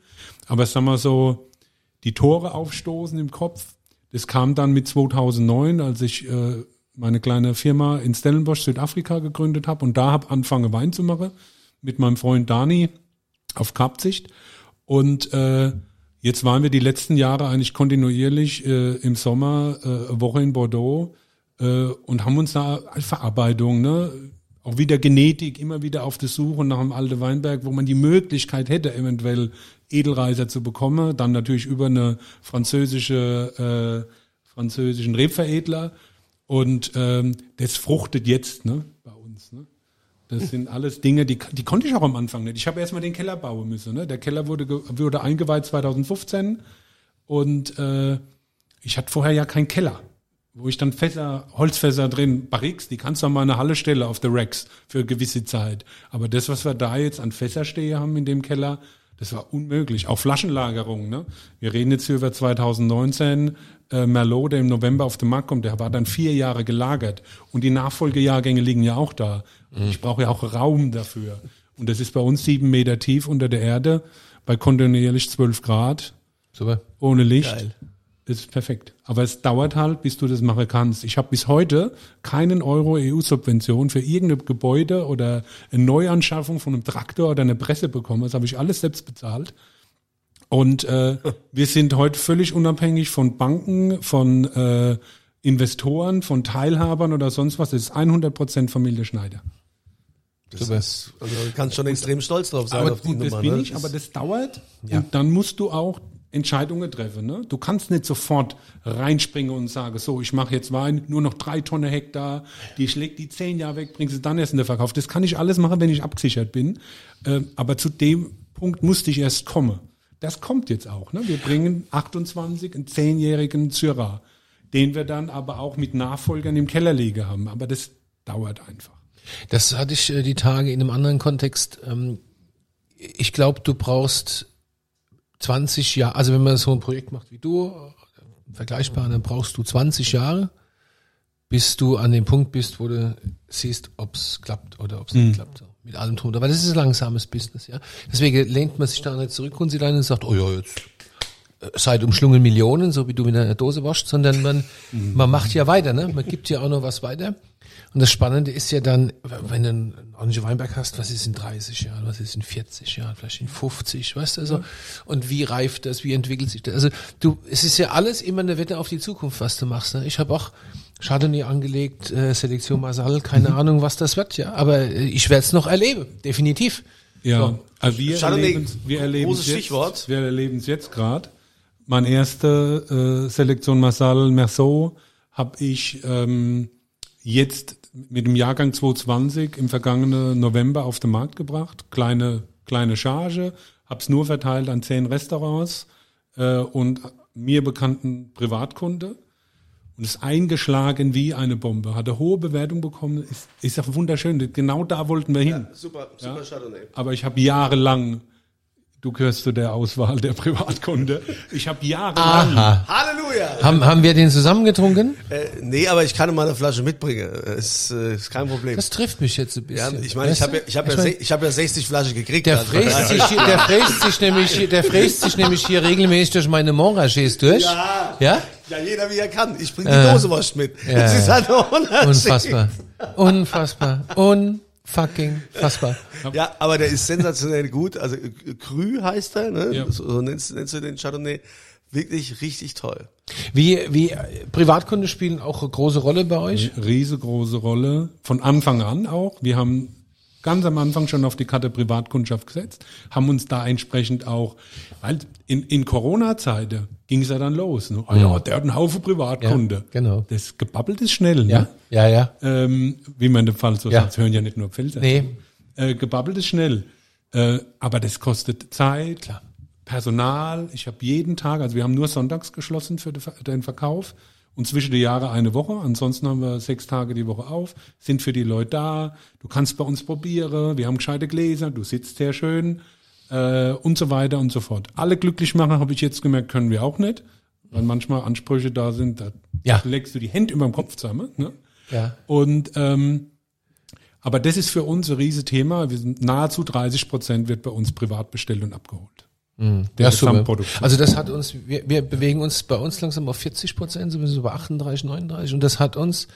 aber sagen wir so, die Tore aufstoßen im Kopf, das kam dann mit 2009, als ich äh, meine kleine Firma in Stellenbosch, Südafrika gegründet habe und da habe angefangen Wein zu machen mit meinem Freund Dani auf Kapsicht. Und äh, jetzt waren wir die letzten Jahre eigentlich kontinuierlich äh, im Sommer äh, Woche in Bordeaux äh, und haben uns da als Verarbeitung, ne, auch wieder Genetik, immer wieder auf der Suche nach einem alten Weinberg, wo man die Möglichkeit hätte, eventuell Edelreiser zu bekommen, dann natürlich über eine französische, äh, französischen Rebveredler. Und ähm, das fruchtet jetzt ne, bei uns. Ne? Das sind alles Dinge, die, die konnte ich auch am Anfang nicht. Ich habe erstmal den Keller bauen müssen. Ne? Der Keller wurde, wurde eingeweiht 2015 und äh, ich hatte vorher ja keinen Keller, wo ich dann Fässer, Holzfässer drin, Barriques, die kannst du an meine Halle stellen auf der Racks für eine gewisse Zeit. Aber das, was wir da jetzt an Fässerstehe haben in dem Keller, das war unmöglich. Auch Flaschenlagerung. Ne? Wir reden jetzt hier über 2019. Äh, Merlot, der im November auf den Markt kommt, der war dann vier Jahre gelagert. Und die Nachfolgejahrgänge liegen ja auch da. Und Ich brauche ja auch Raum dafür. Und das ist bei uns sieben Meter tief unter der Erde, bei kontinuierlich zwölf Grad, Super. ohne Licht. Geil. Das ist perfekt. Aber es dauert halt, bis du das machen kannst. Ich habe bis heute keinen Euro EU-Subvention für irgendein Gebäude oder eine Neuanschaffung von einem Traktor oder einer Presse bekommen. Das habe ich alles selbst bezahlt. Und äh, <laughs> wir sind heute völlig unabhängig von Banken, von äh, Investoren, von Teilhabern oder sonst was. Das ist 100% Familie Schneider. Das ist, also du kannst schon extrem stolz drauf sein Aber auf die gut, das Nummer. bin ne? ich, aber das dauert. Und dann musst du auch Entscheidungen treffen. Ne? Du kannst nicht sofort reinspringen und sagen, so, ich mache jetzt Wein, nur noch drei Tonnen Hektar, die schlägt die zehn Jahre weg, bringst es dann erst in den Verkauf. Das kann ich alles machen, wenn ich abgesichert bin. Ähm, aber zu dem Punkt musste ich erst kommen. Das kommt jetzt auch. Ne? Wir bringen 28, einen zehnjährigen Syrah, den wir dann aber auch mit Nachfolgern im Keller liegen haben. Aber das dauert einfach. Das hatte ich äh, die Tage in einem anderen Kontext. Ähm, ich glaube, du brauchst 20 Jahre, also wenn man so ein Projekt macht wie du, vergleichbar, dann brauchst du 20 Jahre, bis du an dem Punkt bist, wo du siehst, ob es klappt oder ob es nicht klappt. So, mit allem drunter. Weil das ist ein langsames Business, ja. Deswegen lehnt man sich da nicht zurück und sieht einen und sagt, oh ja, jetzt äh, seid umschlungen Millionen, so wie du mit einer Dose waschst, sondern man, man macht ja weiter, ne? Man gibt ja auch noch was weiter. Und das Spannende ist ja dann, wenn du einen Orange Weinberg hast, was ist in 30 Jahren, was ist in 40 Jahren, vielleicht in 50, weißt du, so. Und wie reift das, wie entwickelt sich das? Also du, es ist ja alles immer eine Wette auf die Zukunft, was du machst. Ne? Ich habe auch Chardonnay angelegt, äh, Selektion Masal, keine Ahnung, was das wird, ja. Aber äh, ich werde es noch erleben, definitiv. Ja, So. also wir Chardonnay, erleben wir erleben großes jetzt, Stichwort. Wir erleben es jetzt gerade. Meine erste äh, Selektion Marsal Merceau habe ich ähm, jetzt mit dem Jahrgang 2020 im vergangenen November auf den Markt gebracht. Kleine kleine Charge, hab's nur verteilt an zehn Restaurants äh, und mir bekannten Privatkunde und ist eingeschlagen wie eine Bombe. Hat eine hohe Bewertung bekommen, ist, ist ja wunderschön. Genau da wollten wir hin. Super, super Chardonnay. Aber ich habe jahrelang, du gehörst zu der Auswahl der Privatkunde, ich habe jahrelang, Aha. Halleluja! Haben, haben wir den zusammen getrunken? Äh, nee, aber ich kann mal eine Flasche mitbringen. Ist, äh, ist kein Problem. Das trifft mich jetzt ein Ja, bisschen. ich meine, ich habe ja, ich hab ja, Ich mein, se- ich hab ja 60 Flaschen gekriegt. Der Also, fräst sich, hier- der fräst sich nämlich, der fräst sich nämlich hier regelmäßig durch meine Montrachets durch. Ja. Ja? Ja, jeder wie er kann. Ich bringe die Äh, Dose wascht mit. ja, das ist ja. halt Unterschied. Unfassbar. Unfassbar. Unfucking fassbar. <laughs> Ja, aber der ist sensationell gut. Also äh, Cru heißt er, ne? Ja. So nennst, nennst du den Chardonnay. Wirklich richtig toll. Wie, wie Privatkunde spielen auch eine große Rolle bei euch? riesengroße Rolle, von Anfang an auch. Wir haben ganz am Anfang schon auf die Karte Privatkundschaft gesetzt, haben uns da entsprechend auch, weil in, in Corona-Zeiten ging es ja dann los. Ne? Ah ja, der hat einen Haufen Privatkunde. Ja, genau. Das gebabbelt ist schnell, Ja, ne? ja, ja. ähm, wie man in dem Fall so Ja. sagt, hören ja nicht nur Pfälzer. Nee. Äh, gebabbelt ist schnell. Äh, aber das kostet Zeit, Personal. Ich habe jeden Tag, also wir haben nur sonntags geschlossen für den Verkauf und zwischen die Jahre eine Woche. Ansonsten haben wir sechs Tage die Woche auf, sind für die Leute da. Du kannst bei uns probieren. Wir haben gescheite Gläser. Du sitzt sehr schön äh, und so weiter und so fort. Alle glücklich machen, habe ich jetzt gemerkt, können wir auch nicht, weil manchmal Ansprüche da sind. Da Ja. legst du die Hände über dem Kopf zusammen. Ne? Ja. Und ähm, aber das ist für uns ein riesen Thema. Wir sind nahezu 30 Prozent wird bei uns privat bestellt und abgeholt. Ja, super. Gesamtproduktion. Also das hat uns, wir, wir bewegen uns bei uns langsam auf 40 Prozent, sind wir so bei 38, 39 und das hat uns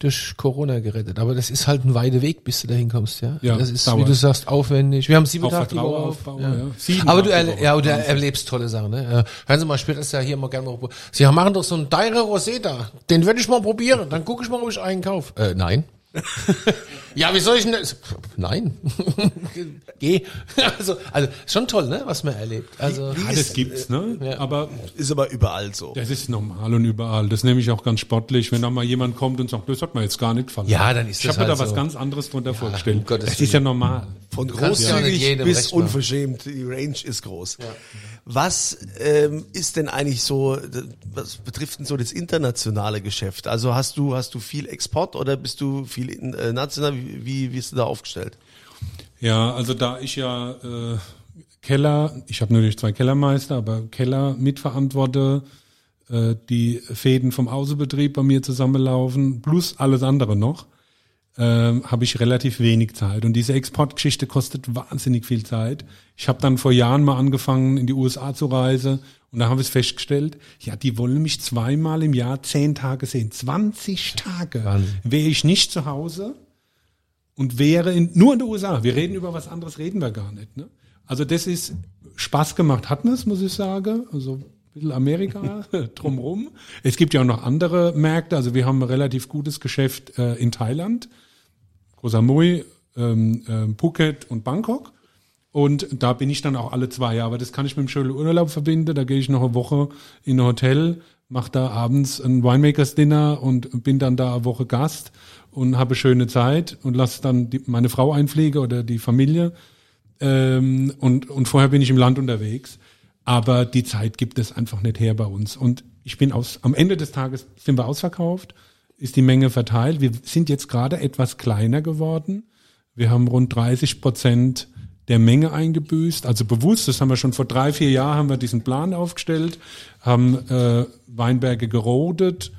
durch Corona gerettet. Aber das ist halt ein weiter Weg, bis du dahin kommst, ja. Ja, das ist, dauert. wie du sagst, aufwendig. Wir haben sieben Auch Tage die Woche auf. aufbauen, ja. ja. Sieben Aber du, Woche. ja, du erlebst tolle Sachen, ne? Hören Sie mal, später ist ja hier mal gerne mal. Sie machen doch so einen Deire Rosetta. Den würde ich mal probieren. Dann gucke ich mal, ob ich einen kaufe. Äh, nein. <laughs> ja, wie soll ich denn das? Nein. <laughs> Geh. Also, also, schon toll, ne, was man erlebt. Also, Alles gibt's, ne? ja. Aber Ist aber überall so. das ist normal und überall. Das nehme ich auch ganz sportlich, wenn da mal jemand kommt und sagt, das hat mir jetzt gar nicht gefallen. Ja, dann ist ich das habe mir halt da was so. ganz anderes drunter vorgestellt. um Gottes das ist ja normal. Von ja großzügig bis unverschämt. Die Range ist groß. Was ähm, ist denn eigentlich so, was betrifft denn so das internationale Geschäft? Also hast du, hast du viel Export oder bist du viel in, äh, national? Wie, wie bist du da aufgestellt? Ja, also da ich ja äh, Keller, ich habe natürlich zwei Kellermeister, aber Keller mitverantworte, äh, die Fäden vom Außenbetrieb bei mir zusammenlaufen, plus alles andere noch, ähm, habe ich relativ wenig Zeit. Und diese Exportgeschichte kostet wahnsinnig viel Zeit. Ich habe dann vor Jahren mal angefangen, in die USA zu reisen und da habe ich festgestellt, ja, die wollen mich zweimal im Jahr zehn Tage sehen. 20 Tage wäre ich nicht zu Hause und wäre in, nur in den USA. Wir reden über was anderes, reden wir gar nicht. Ne? Also das ist Spaß gemacht, hat es, muss ich sagen. Also ein bisschen Amerika <laughs> drumrum. Es gibt ja auch noch andere Märkte. Also wir haben ein relativ gutes Geschäft äh, in Thailand, Koh Samui, ähm, ähm, Phuket und Bangkok. Und da bin ich dann auch alle zwei Jahre. Das kann ich mit dem schönen Urlaub verbinden. Da gehe ich noch eine Woche in ein Hotel, mache da abends ein Winemakers Dinner und bin dann da eine Woche Gast und habe schöne Zeit und lasse dann die, meine Frau einfliegen oder die Familie. Ähm, und, und vorher bin ich im Land unterwegs. Aber die Zeit gibt es einfach nicht her bei uns. Und ich bin aus, am Ende des Tages sind wir ausverkauft, ist die Menge verteilt. Wir sind jetzt gerade etwas kleiner geworden. Wir haben rund 30 Prozent der Menge eingebüßt, also bewusst, das haben wir schon vor drei, vier Jahren haben wir diesen Plan aufgestellt, haben äh, Weinberge gerodet,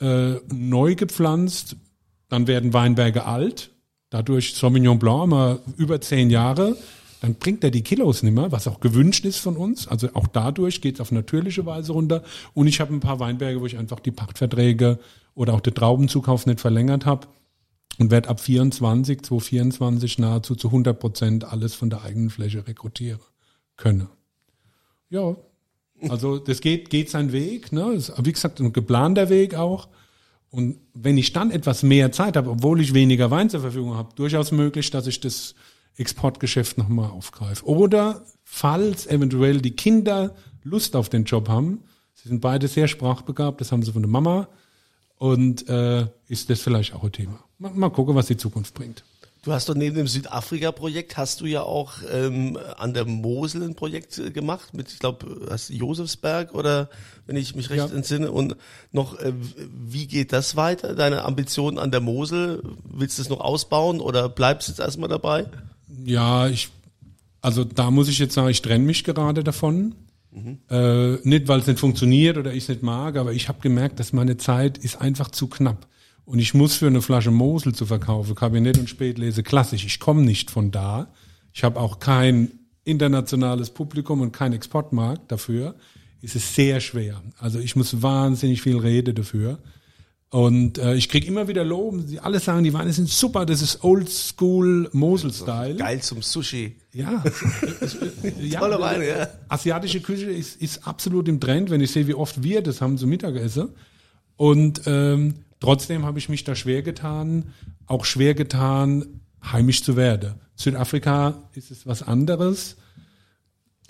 äh, neu gepflanzt, dann werden Weinberge alt, dadurch Sauvignon Blanc wir über zehn Jahre, dann bringt er die Kilos nimmer, was auch gewünscht ist von uns. Also auch dadurch geht es auf natürliche Weise runter. Und ich habe ein paar Weinberge, wo ich einfach die Pachtverträge oder auch den Traubenzukauf nicht verlängert habe und werde ab 24, 2024 nahezu zu 100 Prozent alles von der eigenen Fläche rekrutieren können. Ja, also das geht, geht seinen Weg, ne? Ist, wie gesagt, ein geplanter Weg auch. Und wenn ich dann etwas mehr Zeit habe, obwohl ich weniger Wein zur Verfügung habe, durchaus möglich, dass ich das Exportgeschäft nochmal aufgreife. Oder falls eventuell die Kinder Lust auf den Job haben, sie sind beide sehr sprachbegabt, das haben sie von der Mama, und äh, ist das vielleicht auch ein Thema. Mal, mal gucken, was die Zukunft bringt. Du hast doch neben dem Südafrika-Projekt hast du ja auch ähm, an der Mosel ein Projekt äh, gemacht mit, ich glaube, hast du Josefsberg oder wenn ich mich recht Ja. entsinne und noch, äh, wie geht das weiter? Deine Ambitionen an der Mosel, willst du es noch ausbauen oder bleibst jetzt erstmal dabei? Ja, ich, also da muss ich jetzt sagen, ich trenne mich gerade davon. Äh, nicht, weil es nicht funktioniert oder ich es nicht mag, aber ich habe gemerkt, dass meine Zeit ist einfach zu knapp. Und ich muss für eine Flasche Mosel zu verkaufen, Kabinett und Spätlese klassisch. Ich komme nicht von da. Ich habe auch kein internationales Publikum und kein Exportmarkt dafür. Es ist sehr schwer. Also ich muss wahnsinnig viel reden dafür. Und äh, ich krieg immer wieder Loben. Sie alle sagen, die Weine sind super, das ist Old School Mosel-Style. Geil zum Sushi. Ja, es, <laughs> es, ja Tolle Weine, ja. asiatische Küche ist, ist absolut im Trend, wenn ich sehe, wie oft wir das haben zum Mittagessen. Und ähm, trotzdem habe ich mich da schwer getan, auch schwer getan, heimisch zu werden. Südafrika ist es was anderes.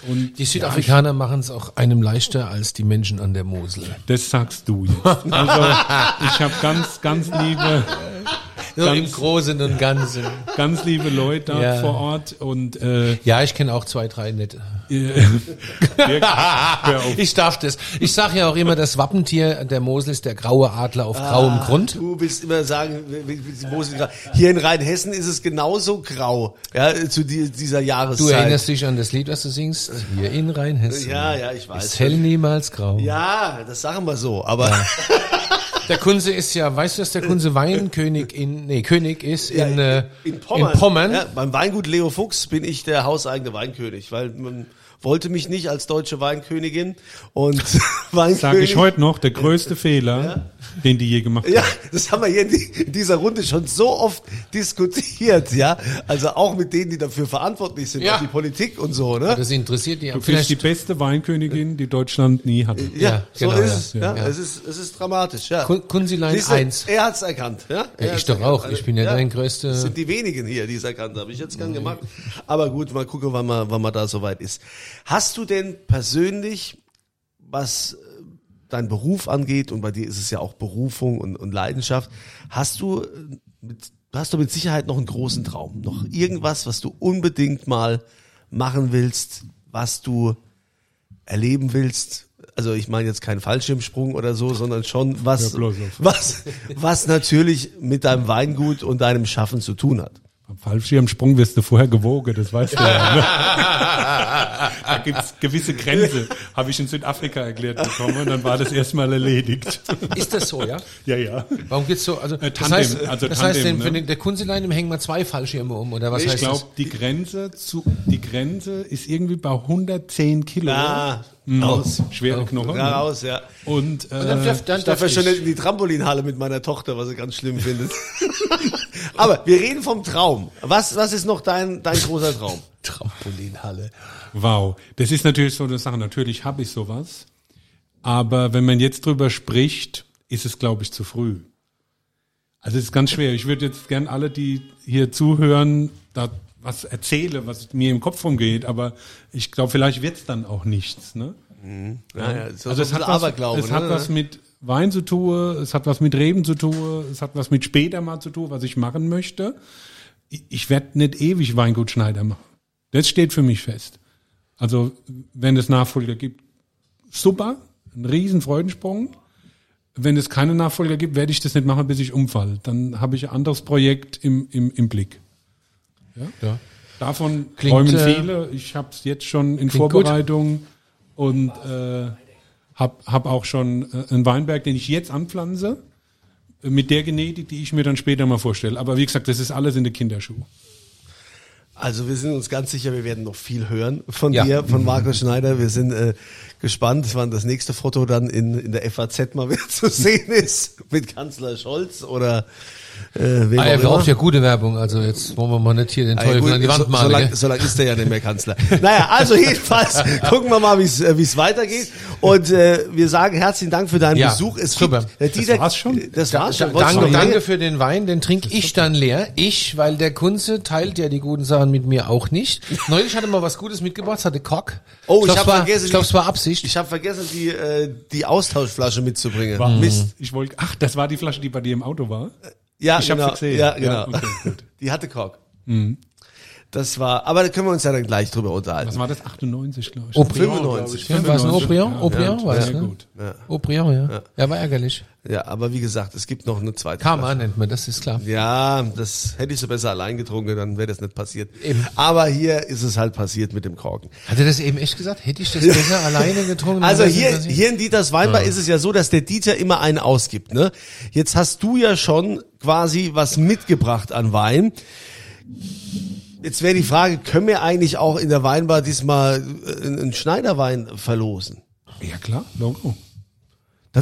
Und Die Südafrikaner machen es auch einem leichter als die Menschen an der Mosel. das sagst du jetzt. Also ich habe ganz, ganz liebe. So im Großen und Ganzen. Ganz liebe Leute da Ja. vor Ort und äh, Ja, ich kenne auch zwei, drei nette. <laughs> Ich darf das. Ich sage ja auch immer, das Wappentier der Mosel ist der graue Adler auf grauem Grund. Du willst immer sagen, wir- hier in Rheinhessen ist es genauso grau, ja, zu die, dieser Jahreszeit. Du erinnerst dich an das Lied, was du singst? Hier in Rheinhessen. Ja, ja, ich weiß. Ist hell niemals grau. Ja, das sagen wir so, aber <laughs> Der Kunze ist ja, weißt du, dass der Kunze Weinkönig in, nee, König ist Ja, in, äh, in Pommern. In Pommern. Ja, beim Weingut Leo Fuchs bin ich der hauseigene Weinkönig, weil man wollte mich nicht als deutsche Weinkönigin und <laughs> Weinkönig. Sage ich heute noch, der größte Fehler, den die je gemacht haben. Ja, das haben wir hier in, die, in dieser Runde schon so oft diskutiert, ja. Also auch mit denen, die dafür verantwortlich sind, Ja. auch die Politik und so, ne? Das interessiert die. Du kriegst die beste Weinkönigin, die Deutschland nie hatte. Ja, Ja, so genau, ist ja. es. Ja. Ja. Es ist, es ist dramatisch, ja. Kun- Kunzilein Siehste, 1. Er hat's erkannt, ja. Er Ja, ich doch erkannt. auch. Ich bin ja dein größter- Das sind die wenigen hier, die es erkannt haben. Ich hätte es gern gemacht. Aber gut, mal gucken, wann man, wann man da soweit ist. Hast du denn persönlich, was äh, dein Beruf angeht, und bei dir ist es ja auch Berufung und, und Leidenschaft, hast du äh, mit, hast du mit Sicherheit noch einen großen Traum? Noch irgendwas, was du unbedingt mal machen willst, was du erleben willst? Also ich meine jetzt keinen Fallschirmsprung oder so, sondern schon was, Ja, was, was natürlich mit deinem Weingut und deinem Schaffen zu tun hat. Am Fallschirmsprung wirst du vorher gewogen, das weißt du ja. Ne? <laughs> da gibt's gewisse Grenze, habe ich in Südafrika erklärt bekommen und dann war das erstmal erledigt. Ist das so, ja? ja, ja. Warum geht's so? Also, Äh, das Tandem, heißt, also das heißt, Tandem, den, für ne? den, der Kunzilein im hängen mal zwei Fallschirme um, oder was Ich heißt glaube, die Grenze zu, die Grenze ist irgendwie bei 110 Kilo. Ah, Mhm. raus. Schwere Knochen. Ja, raus, ja. Und, äh, das? Und dann darf, dann Ich darf darf ja schon ich. in die Trampolinhalle mit meiner Tochter, was sie ganz schlimm findet. <laughs> Aber wir reden vom Traum. Was, was ist noch dein, dein großer Traum? <laughs> Trampolinhalle. Wow, das ist natürlich so eine Sache. Natürlich habe ich sowas, aber wenn man jetzt drüber spricht, ist es, glaube ich, zu früh. Also es ist ganz schwer. Ich würde jetzt gern alle, die hier zuhören, da was erzähle, was mir im Kopf rumgeht, aber ich glaube, vielleicht wird's dann auch nichts. Ne? Ja, ja, so, Also so es hat, was, es hat ne? was mit Wein zu tun, es hat was mit Reben zu tun, es hat was mit später mal zu tun, was ich machen möchte. Ich, ich werde nicht ewig Weingutschneider machen. Das steht für mich fest. Also wenn es Nachfolger gibt, super, ein riesen Freudensprung. Wenn es keine Nachfolger gibt, werde ich das nicht machen, bis ich umfall. Dann habe ich ein anderes Projekt im, im, im Blick. Ja. Davon Klingt, träumen äh, viele. Ich habe es jetzt schon in klingt gut. Vorbereitung und äh, hab, hab auch schon äh, einen Weinberg, den ich jetzt anpflanze, äh, mit der Genetik, die ich mir dann später mal vorstelle. Aber wie gesagt, das ist alles in der Kinderschuh. Also wir sind uns ganz sicher, wir werden noch viel hören von Ja. dir, von Markus Schneider. Wir sind äh, gespannt, wann das nächste Foto dann in, in der FAZ mal <laughs> wieder zu sehen ist, mit Kanzler Scholz oder äh, Ah, auch er braucht ja gute Werbung, also jetzt wollen wir mal nicht hier den Ah, Teufel gut, an die Wand so, malen. so, lang, so lang ist er ja nicht mehr Kanzler. naja, also <laughs> jedenfalls gucken wir mal, wie es äh, es weitergeht. Und äh, wir sagen herzlichen Dank für deinen Ja, Besuch. Es super. Gibt, äh, Dieter, war's schon? Das war's schon. Da, danke, danke für den Wein, den trinke ich dann leer. Ich, weil der Kunze teilt ja die guten Sachen mit mir auch nicht. Neulich hatte mal was Gutes mitgebracht, es hatte Cock. Oh, ich glaub, hab es war- vergessen, Ich glaube, es war Absicht. Ich habe vergessen, die, äh, die Austauschflasche mitzubringen. War- Mist. Ich wollte, ach, das war die Flasche, die bei dir im Auto war. Ja, Ich hab's genau. gesehen. Ja, genau. Ja, okay, gut. <laughs> Die hatte Kork. Das war, aber da können wir uns ja dann gleich drüber unterhalten. Was war das? 98, glaube ich. Aubryon, 95. Ja, war es ein 95, Aubryon? ja, Aubryon ja, war es, ne? gut. Aubryon, ja. Ja, war ärgerlich. Ja, aber wie gesagt, es gibt noch eine zweite. Karma nennt man, das ist klar. Ja, das hätte ich so besser allein getrunken, dann wäre das nicht passiert. Eben. Aber hier ist es halt passiert mit dem Korken. Hat er das eben echt gesagt? Hätte ich das besser <laughs> alleine getrunken? Also hier, hier in Dieters Weinbar ist es ja so, dass der Dieter immer einen ausgibt. Ne? Jetzt hast du ja schon quasi was mitgebracht an Wein. Jetzt wäre die Frage, können wir eigentlich auch in der Weinbar diesmal äh, einen Schneiderwein verlosen? Ja, klar, Logo. Da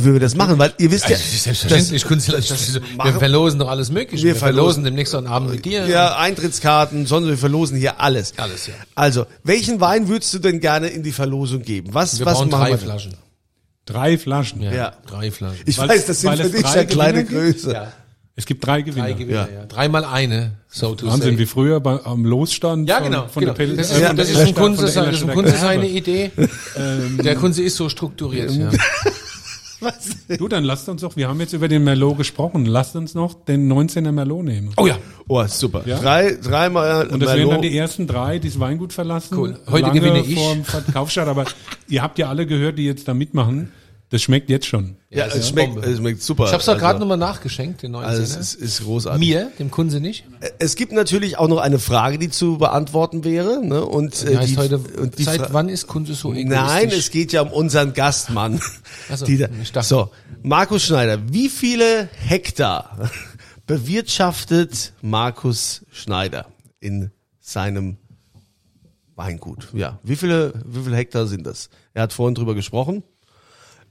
würden wir das machen, weil ihr wisst ja, Das ist Selbstverständlich, Künstler, wir verlosen doch alles mögliche. Wir Wir, verlosen verlosen- demnächst einen Abend mit dir. ja, Eintrittskarten, sonst wir verlosen hier alles. Alles, ja. Also, welchen Wein würdest du denn gerne in die Verlosung geben? Was, Wir was brauchen machen drei wir? Flaschen. Drei Flaschen. Ja, Ja. drei Flaschen. Ich Weil- weiß, das sind für dich drei ja kleine Gewinner? Größe. Ja. Es gibt drei Gewinner. Drei Gewinner, ja. Dreimal eine, so to Wahnsinn, say. wie früher bei, am Losstand Ja, von, genau. von genau. der Pelle. das äh, ist, Ja, das ist ja, vom Kunze, von das ist Ellerstädter Kunze seine Idee. <laughs> der Kunze ist so strukturiert, ja. <laughs> Du, dann lasst uns doch, wir haben jetzt über den Merlot gesprochen, lasst uns noch den 19er Merlot nehmen. Oh ja. Oh, super. Ja? Drei, dreimal Und das wären dann Merlot. die ersten drei, die das Weingut verlassen. Cool. Heute gewinne ich. Vor dem Verkaufsstart, aber ihr habt ja alle gehört, die jetzt da mitmachen. Das schmeckt jetzt schon. Ja, ist es eine schmeckt, Bombe. es schmeckt super. Ich hab's doch gerade Also, nochmal nachgeschenkt, den 19er. Also es ist, großartig. Mir, dem Kunze nicht. Es gibt natürlich auch noch eine Frage, die zu beantworten wäre. Ne? Und, Die äh, heißt die, heute, und die seit Fra- wann ist Kunze so egoistisch? Nein, es geht ja um unseren Gastmann. Ach so, <laughs> Die da- ich dachte- so, Markus Schneider, wie viele Hektar <laughs> bewirtschaftet Markus Schneider in seinem Weingut? Ja, wie viele, wie viele Hektar sind das? Er hat vorhin drüber gesprochen.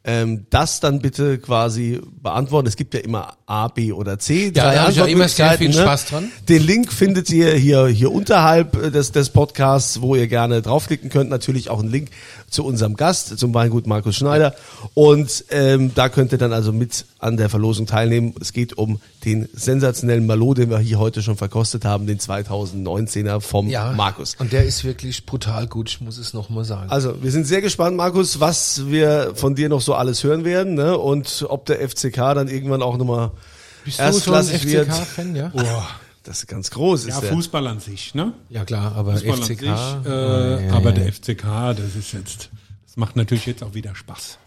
Ähm, das dann bitte quasi beantworten. Es gibt ja immer A, B oder C. Ja, da hab ich ja immer sehr viel ne? Spaß dran. Den Link findet ihr hier, hier unterhalb äh, des, des Podcasts, wo ihr gerne draufklicken könnt. Natürlich auch einen Link zu unserem Gast, zum Weingut Markus Schneider. Und ähm, da könnt ihr dann also mit an der Verlosung teilnehmen. Es geht um den sensationellen Merlot, den wir hier heute schon verkostet haben, den 2019er vom Ja, Markus. Und der ist wirklich brutal gut, ich muss es nochmal sagen. Also, wir sind sehr gespannt, Markus, was wir von dir noch so alles hören werden, ne? Und ob der FCK dann irgendwann auch nochmal Bist du so ein erstklassig. FCK-Fan, ja? Boah, das ist ganz groß. Ja, ist der. Fußball an sich, ne? Ja klar, aber Fußball FCK. an sich, äh, ja, ja, aber ja. der FCK, das ist jetzt, das macht natürlich jetzt auch wieder Spaß.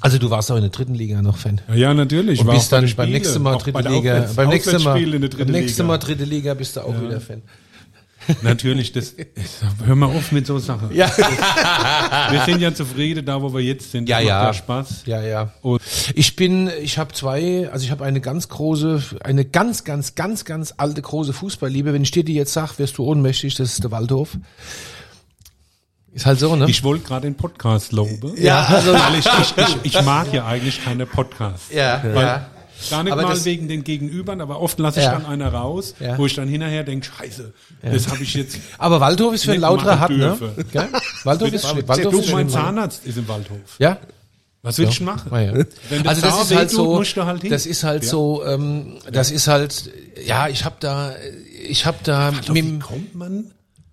Also du warst auch in der dritten Liga noch Fan. Ja, ja natürlich. Und bist dann beim nächsten Mal dritte Liga, beim nächsten Mal, Auswärtsspielen in der beim dritten nächsten Liga. Mal dritte Liga bist du auch wieder Fan. Natürlich, das, hör mal auf mit so Sachen. Ja. <laughs> Wir sind ja zufrieden da, wo wir jetzt sind. Das Ja, ja. ja Spaß. Ja, ja. Und Ich bin, ich habe zwei, also ich habe eine ganz große, eine ganz, ganz, ganz, ganz alte große Fußballliebe. Wenn ich dir die jetzt sag, wirst du ohnmächtig. Das ist der Waldhof. Ist halt so, ne? ich wollte gerade den Podcast loben. Ja, also- Weil ich, ich, ich, ich mag ja eigentlich keine Podcasts. ja, Weil ja. Gar nicht Aber mal wegen den Gegenübern, aber oft lasse ich Ja. dann einer raus, Ja. wo ich dann hinterher denke, scheiße, das habe ich jetzt. Aber Waldhof ist für ein lauterer Hatt, ne? Waldhof ist, Waldhof du, ist mein. Zahnarzt ist im Waldhof. Ja, Was willst du machen? Ah, ja. Wenn Also das ist halt so, musst du halt hin. das ist halt Ja. so, ähm, das ist halt, ja, ich habe da, ich habe da, Doch, mit, wie kommt man?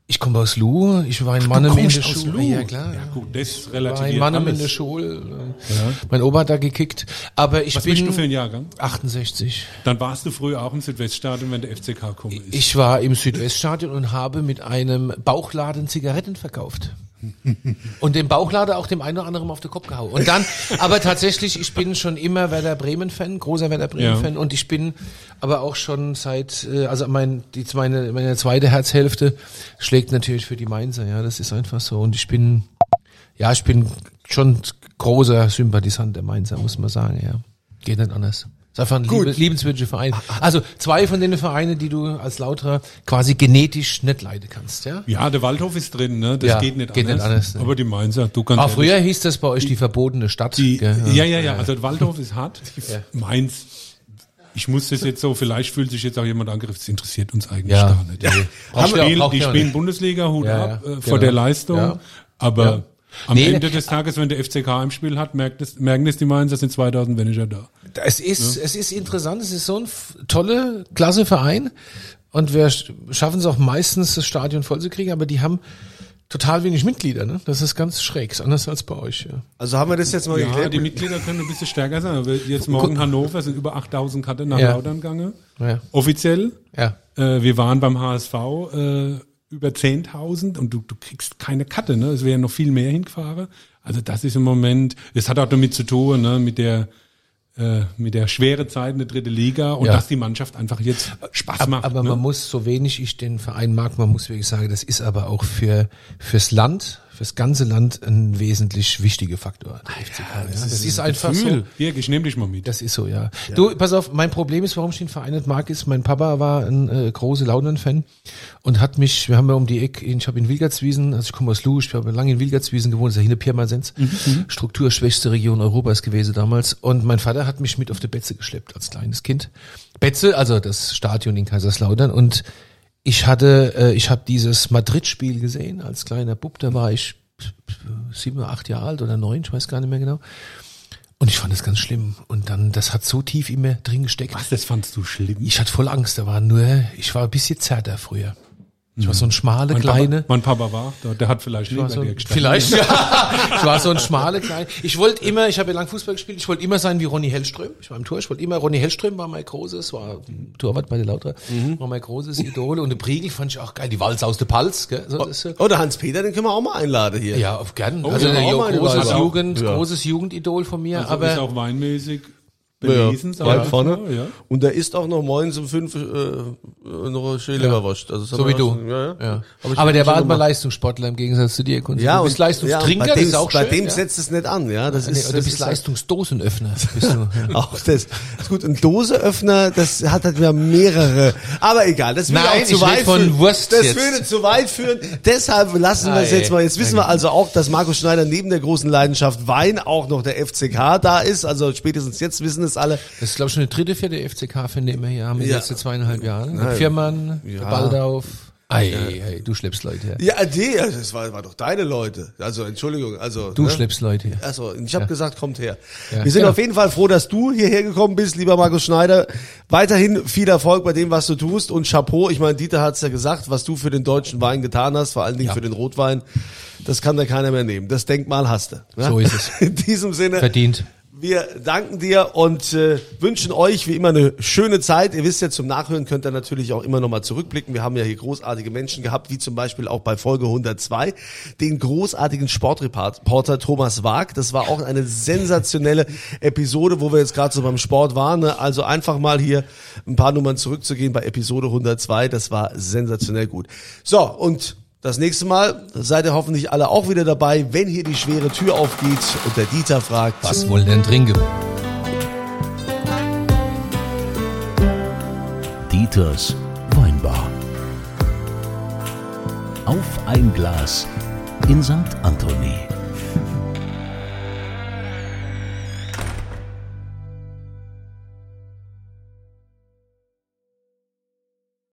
Ich komme aus Lu, ich war in Du Mannem in der Schule. Ja klar. Ja gut, das Ich war relativiert in Mannem in der Schule. äh, Mein Opa hat da gekickt. Aber ich Was bin bist du für ein Jahrgang? 68. Dann warst du früher auch im Südweststadion, wenn der FCK ist. Ich war im Südweststadion und habe mit einem Bauchladen Zigaretten verkauft. Und dem Bauchladen auch dem einen oder anderen auf den Kopf gehauen. Und dann, aber tatsächlich, ich bin schon immer Werder Bremen-Fan, großer Werder Bremen-Fan. Und ich bin aber auch schon seit, äh, also mein, die, meine, meine zweite Herzhälfte schlägt natürlich für die Mainzer, ja, das ist einfach so. Und ich bin, ja, ich bin schon großer Sympathisant der Mainzer, muss man sagen, ja. Geht nicht anders. Ist einfach ein liebe, liebenswürdiger Verein. Also zwei von den Vereinen, die du als Lauterer quasi genetisch nicht leiden kannst, ja? ja, der Waldhof ist drin, ne? Das Ja, geht nicht geht anders. nicht anders, ne. Aber die Mainzer, du kannst Ah, früher hieß das bei euch die verbotene Stadt. Die, gell? ja, ja, ja. Also Waldhof ist hart. <laughs> Ja. Mainz. Ich muss das jetzt so, vielleicht fühlt sich jetzt auch jemand angegriffen, das interessiert uns eigentlich Ja. gar nicht. Spielen, braucht die spielen nicht. Bundesliga, Hut Ja, ab ja, äh, genau. vor der Leistung. Ja. Aber Ja. Am Nee. Ende des Tages, wenn der FCK im Spiel hat, merkt es, merken es die Mainzer, sind 2000 Manager da. Es ist, es ist interessant, es ist so ein f- tolle, klasse Verein und wir sch- schaffen es auch meistens, das Stadion voll zu kriegen, aber die haben total wenig Mitglieder, ne? Das ist ganz schräg, ist anders als bei euch, ja. Also haben wir das jetzt mal Ja, geklärt. die Mitglieder können ein bisschen stärker sein. Jetzt morgen Hannover sind über 8000 Karten nach Ja. Lautern gegangen. Ja. Offiziell. Ja. Äh, wir waren beim HSV äh, über 10.000 und du, du kriegst keine Karte, ne? Es wären noch viel mehr hingefahren. Also das ist im Moment, es hat auch damit zu tun, ne, mit der äh, mit der schwere Zeit in der dritte Liga und Ja. dass die Mannschaft einfach jetzt Spaß Ab, macht. aber ne? man muss, so wenig ich den Verein mag, man muss wirklich sagen, das ist aber auch für fürs Land, fürs ganze Land ein wesentlich wichtiger Faktor. Der FCK, ja, das, ist, einfach so. Wirklich, ich nehme dich mal mit. Das ist so, ja. Du, pass auf, mein Problem ist, warum ich den Verein nicht mag, ist, mein Papa war ein äh, großer Laudern-Fan und hat mich, wir haben ja um die Ecke, ich habe in Wilgertswiesen, also ich komme aus Lu, ich habe lange in Wilgertswiesen gewohnt, das ist ja hier Pirmasens, strukturschwächste Region Europas gewesen damals und mein Vater hat mich mit auf die Betze geschleppt als kleines Kind. Betze, also das Stadion in Kaiserslautern und ich hatte, äh, ich habe dieses Madrid-Spiel gesehen als kleiner Bub, da war ich sieben oder acht Jahre alt oder neun, ich weiß gar nicht mehr genau. Und ich fand das ganz schlimm. Und dann, das hat so tief in mir drin gesteckt. Was, das fandst du schlimm? Ich hatte voll Angst. Da war nur, ich war ein bisschen zärter früher. Ich war so ein schmale, Mein kleine. Papa, mein Papa war, der, der hat vielleicht Ich so dir vielleicht, <laughs> ja. Ich war so ein schmale klein. Ich wollte immer, ich habe ja lang Fußball gespielt, ich wollte immer sein wie Ronny Hellström. Ich war im Tor, ich wollte immer, Ronny Hellström war mein großes, war Torwart bei der Lauter, war mein großes Idol. Und der Priegel fand ich auch geil, die Walz aus der Palz, gell? So, das, äh, Oder Hans-Peter, den können wir auch mal einladen hier. ja, auf gern. Oh, also, ja, großes. Jugend, Ja. großes Jugendidol von mir, Also aber. ist auch weinmäßig Ja, belesen. sag weit vorne. Ja. Und da ist auch noch morgens um fünf äh, noch eine schöne Leberwurst. Also das haben So wie du. Ja, ja. Ja. Ich Aber der war halt mal gemacht. Leistungssportler im Gegensatz zu dir. Kunzi. Ja, du bist Leistungstrinker, ja, bei das dem, ist auch Bei schön. dem ja. setzt es nicht an, ja. Das Nee, ist, oder das bist ist halt- Leistungsdosenöffner. <laughs> Bist du, ja. Auch das. Ist gut, ein Doseöffner, das hat halt ja mehrere. Aber egal, das würde auch zu weit führen. Das jetzt. würde zu weit führen. Deshalb lassen wir es jetzt mal. Jetzt wissen wir also auch, dass Markus Schneider neben der großen Leidenschaft Wein auch noch der FCK da ist. Also spätestens jetzt wissen es alle. Das ist, glaube ich, schon der dritte, vierte FCK-Fan, den wir hier haben in den Ja. letzten zweieinhalb Jahren. Nein. Firmann, Ja. Baldauf. Ei, ei, du schleppst Leute her. Ja, nee, das war, war doch deine Leute. Also Entschuldigung, also Du ne? schleppst Leute her. Achso, ich habe gesagt, kommt her. Ja, Wir sind genau. auf jeden Fall froh, dass du hierher gekommen bist, lieber Markus Schneider. Weiterhin viel Erfolg bei dem, was du tust und Chapeau. Ich meine, Dieter hat's ja gesagt, was du für den deutschen Wein getan hast, vor allen Dingen Ja. für den Rotwein, das kann da keiner mehr nehmen. Das Denkmal hast du. ne? So ist es. <laughs> In diesem Sinne. Verdient. Wir danken dir und äh, wünschen euch wie immer eine schöne Zeit. Ihr wisst ja, zum Nachhören könnt ihr natürlich auch immer nochmal zurückblicken. Wir haben ja hier großartige Menschen gehabt, wie zum Beispiel auch bei Folge 102, den großartigen Sportreporter Thomas Waag. Das war auch eine sensationelle Episode, wo wir jetzt gerade so beim Sport waren. Ne? Also einfach mal hier ein paar Nummern zurückzugehen bei Episode 102. Das war sensationell gut. So, und das nächste Mal seid ihr hoffentlich alle auch wieder dabei, wenn hier die schwere Tür aufgeht und der Dieter fragt, Was wollen denn trinken? Dieters Weinbar. Auf ein Glas in St. Anthony.